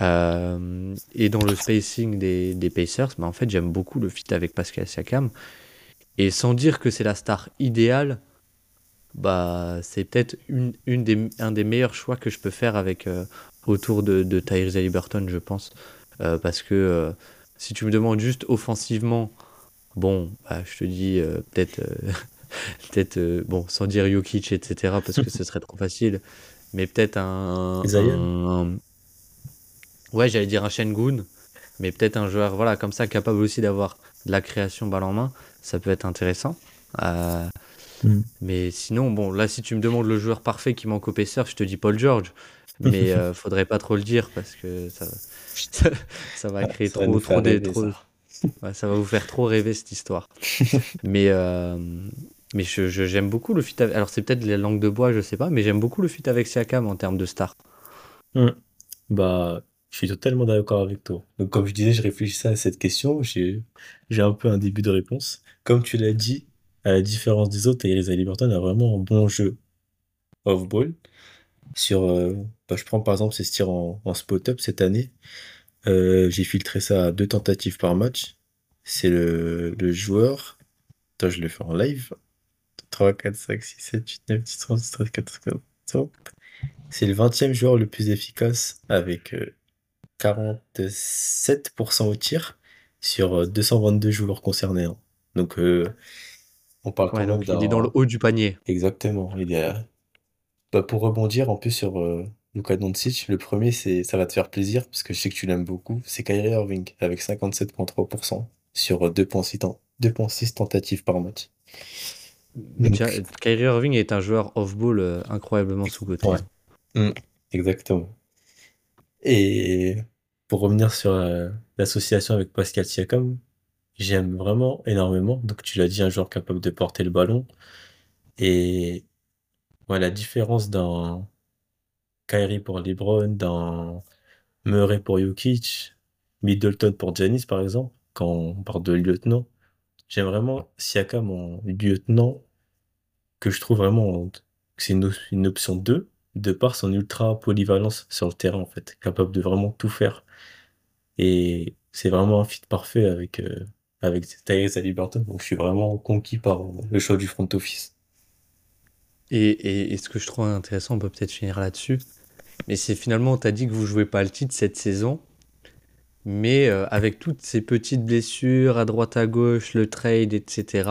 Euh, et dans le spacing des, des Pacers, bah, en fait, j'aime beaucoup le fit avec Pascal Siakam. Et sans dire que c'est la star idéale, bah, c'est peut-être une, une des, un des meilleurs choix que je peux faire avec, euh, autour de, de Tyrese Haliburton, je pense. Euh, parce que si tu me demandes juste offensivement, bon, bah, je te dis peut-être, peut-être, euh, bon, sans dire Jokic, etc., parce que ce serait trop facile, mais peut-être un, un- un- ouais, j'allais dire un Shengun, mais peut-être un joueur, voilà, comme ça, capable aussi d'avoir de la création balle en main, ça peut être intéressant. Euh, Mm. mais sinon, bon, là, si tu me demandes le joueur parfait qui manque au Pacers, je te dis Paul George. Mais euh, faudrait pas trop le dire parce que ça, ça, ça va créer Ça va trop, trop, des, trop- ça. Ouais, ça va vous faire trop rêver cette histoire. mais euh, mais je, je- j'aime beaucoup le fit. Avec... Alors c'est peut-être les langues de bois, je sais pas, mais j'aime beaucoup le fit avec Siakam en termes de star. Bah, je suis totalement d'accord avec toi. Donc, comme je disais, je réfléchissais à cette question. J'ai, un peu un début de réponse. Comme tu l'as dit, à la différence des autres, Tyrese Haliburton a vraiment un bon jeu off-ball. Sur, euh, bah, je prends par exemple ses tirs en, en spot-up cette année. Euh, j'ai filtré ça à deux tentatives par match. C'est le, le joueur. Attends, je le fais en live. 3, 4, 5, 6, 7, 8, 9, 10, 11, 13, 14, 15, 16. C'est le 20e joueur le plus efficace avec euh, 47% au tir sur euh, 222 joueurs concernés. hein. Donc, euh, on parle quand Ouais, même donc il est dans le haut du panier. Exactement. Il est... Bah, pour rebondir en plus sur euh, Luka Doncic, le premier, c'est, ça va te faire plaisir parce que je sais que tu l'aimes beaucoup. C'est Kyrie Irving avec 57,3% sur euh, 2,6 ten- 2,6 tentatives par match. Donc, Kyrie Irving est un joueur off-ball euh, incroyablement sous-coté. Ouais. Mm, exactement. Et pour revenir sur euh, l'association avec Pascal Siakam, j'aime vraiment énormément. Donc tu l'as dit, un joueur capable de porter le ballon. Et voilà, la différence dans Kyrie pour LeBron, dans Murray pour Jokic, Middleton pour Giannis par exemple, quand on parle de lieutenant, j'aime vraiment Siakam en lieutenant que je trouve vraiment que c'est une, option 2 de par son ultra polyvalence sur le terrain en fait, capable de vraiment tout faire. Et c'est vraiment un fit parfait avec euh, avec Tyrese Haliburton, donc je suis vraiment conquis par le choix du front office. Et, et, ce que je trouve intéressant, on peut peut-être finir là-dessus, mais c'est finalement, tu as dit que vous jouez pas le titre cette saison, mais euh, avec toutes ces petites blessures à droite à gauche, le trade, etc.,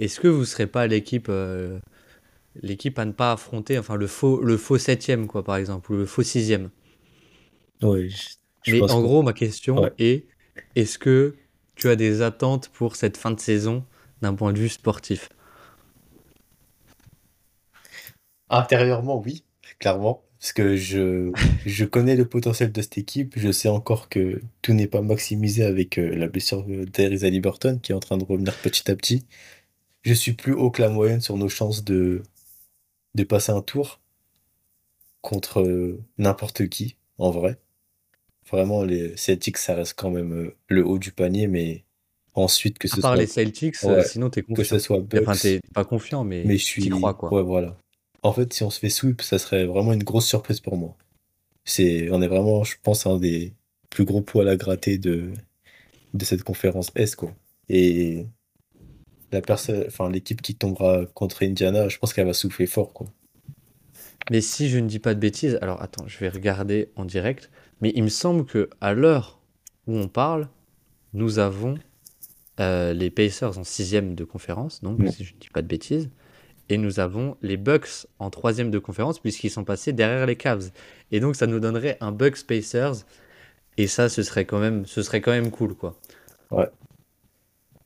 est-ce que vous serez pas l'équipe euh, l'équipe à ne pas affronter, enfin le faux, le faux septième, quoi, par exemple, ou le faux sixième? Oui. Mais en gros, ma question est est-ce que tu as des attentes pour cette fin de saison d'un point de vue sportif? Intérieurement, oui, clairement. Parce que je, je connais le potentiel de cette équipe. Je sais encore que tout n'est pas maximisé avec euh, la blessure d'Erisa Liberton qui est en train de revenir petit à petit. Je suis plus haut que la moyenne sur nos chances de, de passer un tour contre euh, n'importe qui, en vrai. Vraiment, les Celtics, ça reste quand même euh, le haut du panier, mais ensuite que ce à part les Celtics, sinon t'es confiant. Que ce soit Bucks, enfin, t'es pas confiant, mais, mais je suis... crois, quoi. Ouais, voilà. En fait, si on se fait sweep, ça serait vraiment une grosse surprise pour moi. C'est, on est vraiment, je pense, un des plus gros poids à gratter de, de cette conférence S, quoi. Et la personne, enfin l'équipe qui tombera contre Indiana, je pense qu'elle va souffler fort, quoi. Mais si je ne dis pas de bêtises, alors attends, je vais regarder en direct. Mais il me semble que à l'heure où on parle, nous avons euh, les Pacers en sixième de conférence, donc si je ne dis pas de bêtises, et nous avons les Bucks en troisième de conférence puisqu'ils sont passés derrière les Cavs. Et donc ça nous donnerait un Bucks Pacers, et ça ce serait quand même, ce serait quand même cool, quoi. Ouais.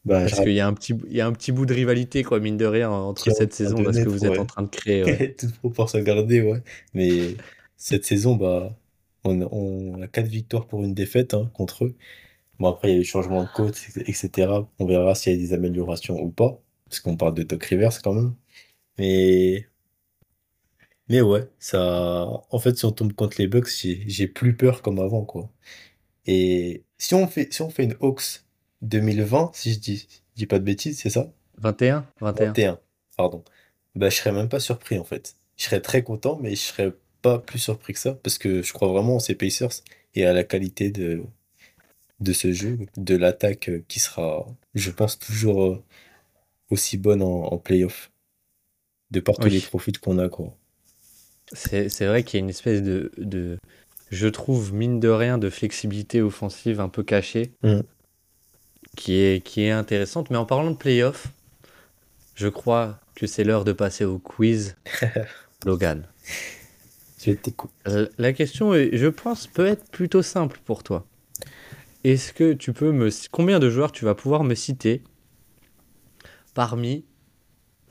Bah, parce qu'il y, a un petit, il y a un petit bout de rivalité, quoi, mine de rien, entre cette saison parce que vous êtes en train de créer. Ouais. Toute proportion gardée, ouais. Mais cette saison, bah, on, on, a quatre victoires pour une défaite hein, contre eux. Bon, après, il y a eu changement de coach, etc. On verra s'il y a des améliorations ou pas. Parce qu'on parle de Doc Rivers quand même. Mais. Mais ouais, ça. En fait, si on tombe contre les Bucks, j'ai plus peur comme avant, quoi. Et si on fait, si on fait une Hawks 2020, si je dis, dis pas de bêtises, c'est ça? 21 21. 21, pardon. Bah, je serais même pas surpris en fait. Je serais très content, mais je serais pas plus surpris que ça parce que je crois vraiment en ces Pacers et à la qualité de, de ce jeu, de l'attaque qui sera, je pense, toujours euh, aussi bonne en, playoff. De par tous les profits qu'on a, quoi. C'est vrai qu'il y a une espèce de, de, je trouve, mine de rien, de flexibilité offensive un peu cachée. Mmh qui est, qui est intéressante. Mais en parlant de playoff, je crois que c'est l'heure de passer au quiz. Logan. Je t'écoute. La question, je pense, peut être plutôt simple pour toi. Est-ce que tu peux me... Combien de joueurs tu vas pouvoir me citer parmi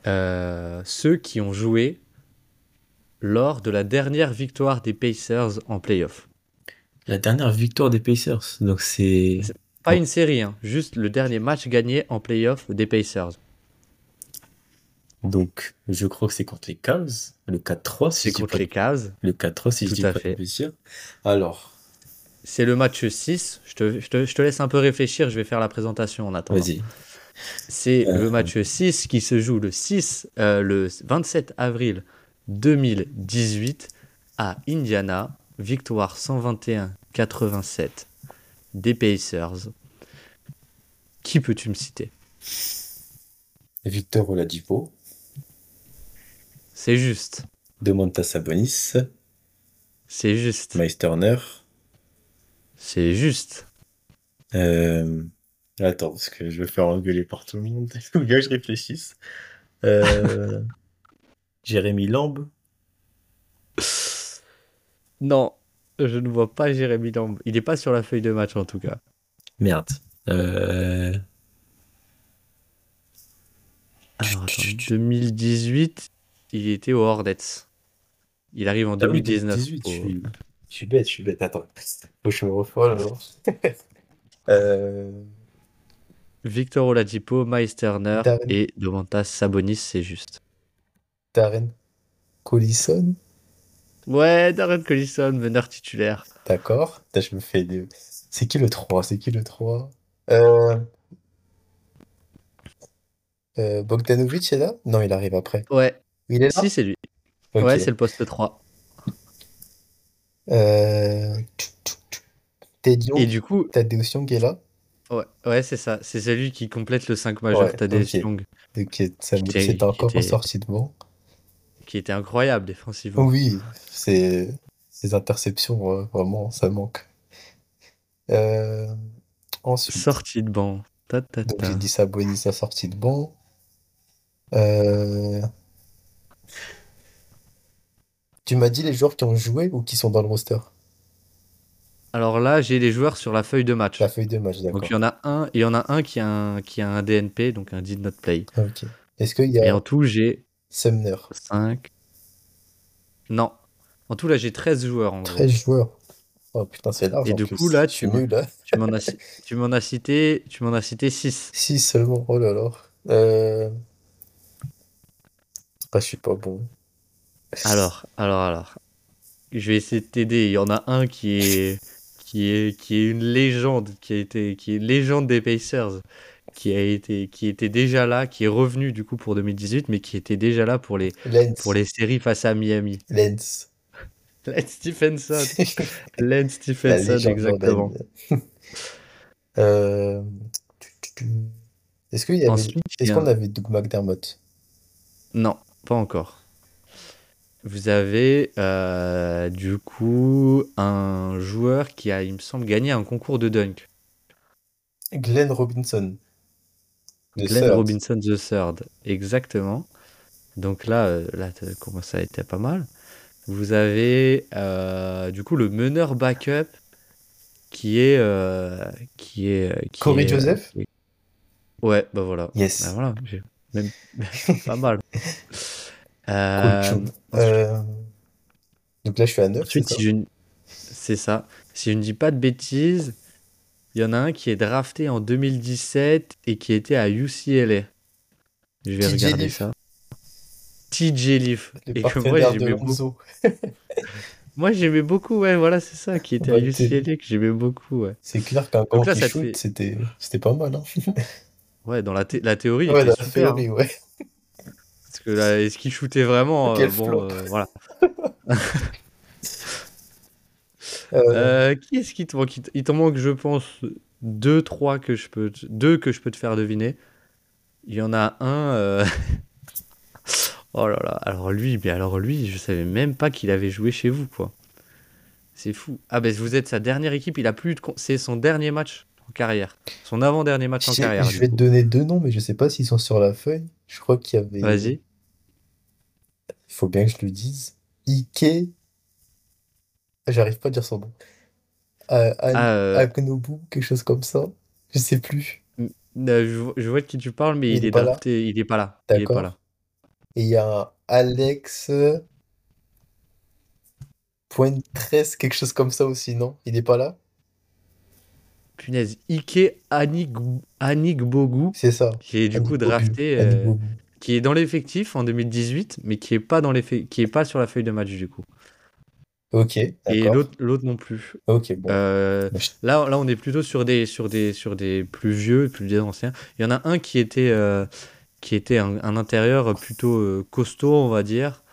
euh, ceux qui ont joué lors de la dernière victoire des Pacers en playoff La dernière victoire des Pacers, donc c'est... Pas une série, hein. juste le dernier match gagné en playoff des Pacers. Donc, je crois que c'est contre les Cavs, le 4-3. c'est contre les Cavs. Le 4-3, si je dis pas fait. Alors. C'est le match 6. Je te, je, te, je te, laisse un peu réfléchir, je vais faire la présentation en attendant. Vas-y. C'est le euh, match 6 qui se joue le, 6, euh, le 27 avril 2018 à Indiana. Victoire 121-87 des Pacers. Qui peux-tu me citer? Victor Oladipo. C'est juste. Demonta Sabonis. C'est juste. Miles Turner. C'est juste. Euh... Attends, parce que je vais faire engueuler par tout le monde. Il faut que je réfléchisse. Euh... Jérémy Lamb. Non, je ne vois pas Jérémy Lamb. Il n'est pas sur la feuille de match en tout cas. Merde. Euh... Alors, attends, 2018, il était au Hornets. Il arrive en 2019. 2018, Je suis bête, je suis bête. Attends. Faut que je me alors. euh... Victor Oladipo, Miles Turner Darren. et Domantas Sabonis, c'est juste. Darren Collison? Ouais, Darren Collison, meneur titulaire. D'accord. Je me fais des... C'est qui le 3? C'est qui le 3? Euh... euh, Bogdanovic est là? Non, il arrive après. Ouais, Il est là? si, c'est lui. Ouais, c'est le poste 3. Euh... Teddy Et du coup, Tadeusz Young est là? Ouais, ouais c'est ça. C'est celui qui complète le 5 majeur, Ouais, Tadeusz ok. Young, Ok, ça me- Qui était- c'était encore était- sortie de banc. qui était incroyable défensivement. Oui, c'est ces interceptions, euh, vraiment, ça manque. Euh, ensuite, Sortie de banc. Ta, ta, donc ta. j'ai dit Sabonis à sortie de banc. Euh, Tu m'as dit les joueurs qui ont joué ou qui sont dans le roster? Alors là, j'ai les joueurs sur la feuille de match. La feuille de match, d'accord. Donc il y en a un, il y en a un qui a un, qui a un DNP, donc un did not play. Ok. Est-ce qu'il y Et a en tout, j'ai Sumner? 5. Non. En tout, là, j'ai 13 joueurs en gros. 13 joueurs. Oh putain, c'est large Et du coup, là, tu. Tu m'en as, ci- tu m'en as cité, tu m'en as cité 6. 6 seulement, oh là là. Euh... Ah, je suis pas bon. Alors, alors, alors. Je vais essayer de t'aider. Il y en a un qui est, qui est, qui est une légende, qui a été, qui est une légende des Pacers, qui a été, qui était déjà là, qui est revenu du coup pour 2018, mais qui était déjà là pour les, Lens. pour les séries face à Miami. Lens. Lance Stephenson. Lance La Stephenson, exactement. Euh, Est-ce avait... Qu'on avait Doug McDermott? Non, pas encore. Vous avez euh, du coup un joueur qui a, il me semble, gagné un concours de dunk. Glenn Robinson. The Glenn third. Robinson the Third, exactement. Donc là, euh, là, t'as commencé à être pas mal. Vous avez euh, du coup le meneur backup qui est euh, qui est qui Corey est, Joseph qui est- Ouais, bah voilà. Yes. Bah voilà, même pas mal. Euh. Euh, Donc là, je suis à 9, c'est Ensuite, ça si je... ne- c'est ça. Si je ne dis pas de bêtises, il y en a un qui est drafté en 2017 et qui était à UCLA. Je vais TJ regarder Leaf. ça. TJ Leaf. Le Et que moi, j'aimais beaucoup. Moi, j'aimais beaucoup, ouais, voilà, c'est ça, qui était à Ouais, t'es- UCLA, que j'aimais beaucoup, ouais. C'est clair qu'un grand shoot, fait- c'était c'était pas mal. Hein. Ouais, dans la, thé- la théorie, Ouais, la hein. théorie, ouais. Parce que là, est-ce qu'il shootait vraiment Quel euh, Bon, euh, voilà. Euh, qui est-ce qui te manque? Il te- Il t'en manque, je pense, deux, trois que je peux, te- deux que je peux te faire deviner. Il y en a un. oh là là. Alors lui, mais alors lui, je savais même pas qu'il avait joué chez vous, quoi. C'est fou. Ah ben vous êtes sa dernière équipe. Il a plus de. C'est son dernier match en carrière. Son avant-dernier match en carrière. je vais te donner deux noms, mais je sais pas s'ils sont sur la feuille. Je crois qu'il y avait. Vas-y. Il faut bien que je le dise. Ike. J'arrive pas à dire son nom. Euh, An- Ah, euh, Agnobu, quelque chose comme ça. Je sais plus. je, vois- je vois de qui tu parles, mais Il il, est pas là. Il est pas là. Il est pas là. Et il y a un Alex Pointress, quelque chose comme ça aussi, non? Il est pas là? Punaise. Ike Anik Anikbogu, C'est ça. qui est du coup Anigbogu, drafté. euh, Anigbogu. Qui est dans l'effectif en 2018, mais qui est pas dans l'effet, qui est pas sur la feuille de match du coup. Ok, Et l'autre, non plus. Ok, bon. Euh, Bah, là, là, on est plutôt sur des, sur des, sur des plus vieux, plus anciens. Il y en a un qui était, euh, qui était un, un intérieur plutôt euh, costaud, on va dire,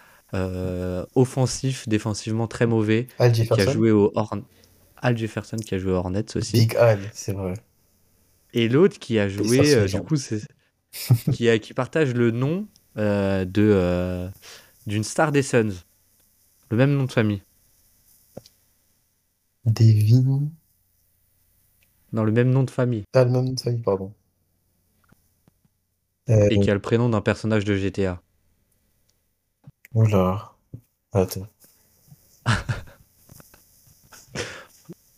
offensif, défensivement très mauvais, Al qui a Jefferson? joué au Horn... Al Jefferson qui a joué au Hornets aussi. Big Al, c'est vrai. Et l'autre qui a joué, du coup, c'est qui, a- qui partage le nom euh, de euh, d'une star des Suns, le même nom de famille, Devin. dans le même nom de famille, Ah, le même nom de famille, pardon. Euh, et qui a le prénom d'un personnage de GTA. oula. Attends.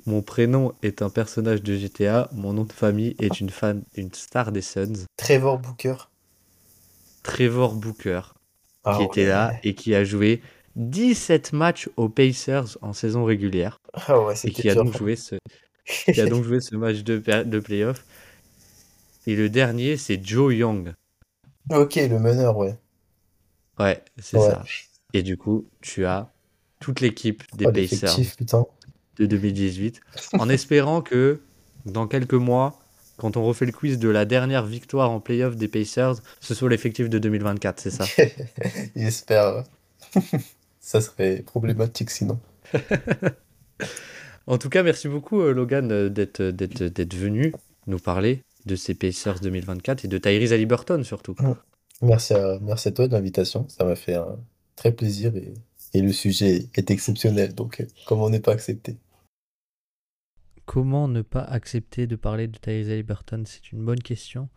Mon prénom est un personnage de GTA, mon nom de famille est une fan, une star des Suns, Trevor Booker. Trevor Booker, Ah qui était là et qui a joué 17 matchs aux Pacers en saison régulière. Ah ouais, et qui a, donc joué ce, qui a donc joué ce match de, de playoff. Et le dernier, c'est Joe Young. Ok, le meneur, ouais. Ouais, c'est ça. Et du coup, tu as toute l'équipe des oh, Pacers de 2018, en espérant que dans quelques mois, quand on refait le quiz de la dernière victoire en playoff des Pacers, ce soit l'effectif de 2024, c'est ça? J'espère. ça serait problématique sinon. en tout cas, merci beaucoup euh, Logan euh, d'être, d'être, d'être venu nous parler de ces Pacers 2024 et de Tyrese Haliburton surtout. Merci à, merci à toi de l'invitation, ça m'a fait un très plaisir et, et le sujet est exceptionnel, donc euh, comment n'est pas accepté Comment ne pas accepter de parler de Tyrese Haliburton C'est une bonne question.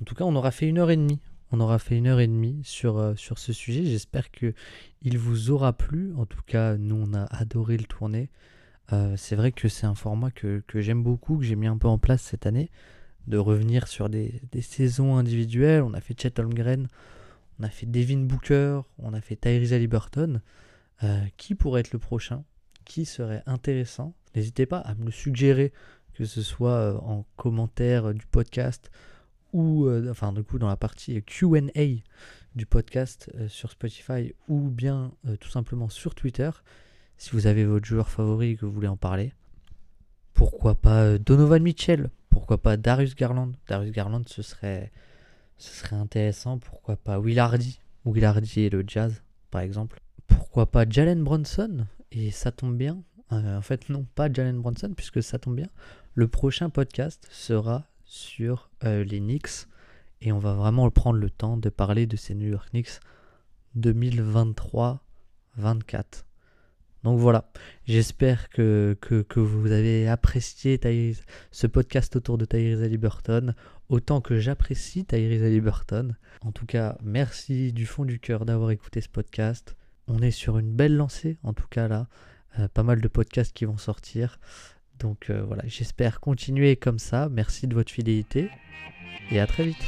En tout cas, on aura fait une heure et demie. On aura fait une heure et demie sur, euh, ce sujet. J'espère que il vous aura plu. En tout cas, nous, on a adoré le tourner. Euh, c'est vrai que c'est un format que, j'aime beaucoup, que j'ai mis un peu en place cette année, de revenir sur des, saisons individuelles. On a fait Chet Holmgren, on a fait Devin Booker, on a fait Tyrese Haliburton. Euh, qui pourrait être le prochain? Qui serait intéressant? N'hésitez pas à me le suggérer, que ce soit euh, en commentaire du podcast ou, euh, enfin, du coup, dans la partie QA du podcast euh, sur Spotify ou bien tout simplement sur Twitter. Si vous avez votre joueur favori et que vous voulez en parler, pourquoi pas Donovan Mitchell? Pourquoi pas Darius Garland? Darius Garland, ce serait, ce serait intéressant. Pourquoi pas Will Hardy? Will Hardy et le Jazz, par exemple. Pourquoi pas Jalen Bronson Et ça tombe bien, euh, en fait, non, pas Jalen Bronson, puisque ça tombe bien. Le prochain podcast sera sur euh, les Knicks. Et on va vraiment prendre le temps de parler de ces New York Knicks 2023-24. Donc voilà, j'espère que, que, vous avez apprécié ce podcast autour de Tyrese Haliburton autant que j'apprécie Tyrese Haliburton. En tout cas, merci du fond du cœur d'avoir écouté ce podcast. On est sur une belle lancée, en tout cas là. Euh, pas mal de podcasts qui vont sortir. Donc euh, voilà, j'espère continuer comme ça. Merci de votre fidélité et à très vite.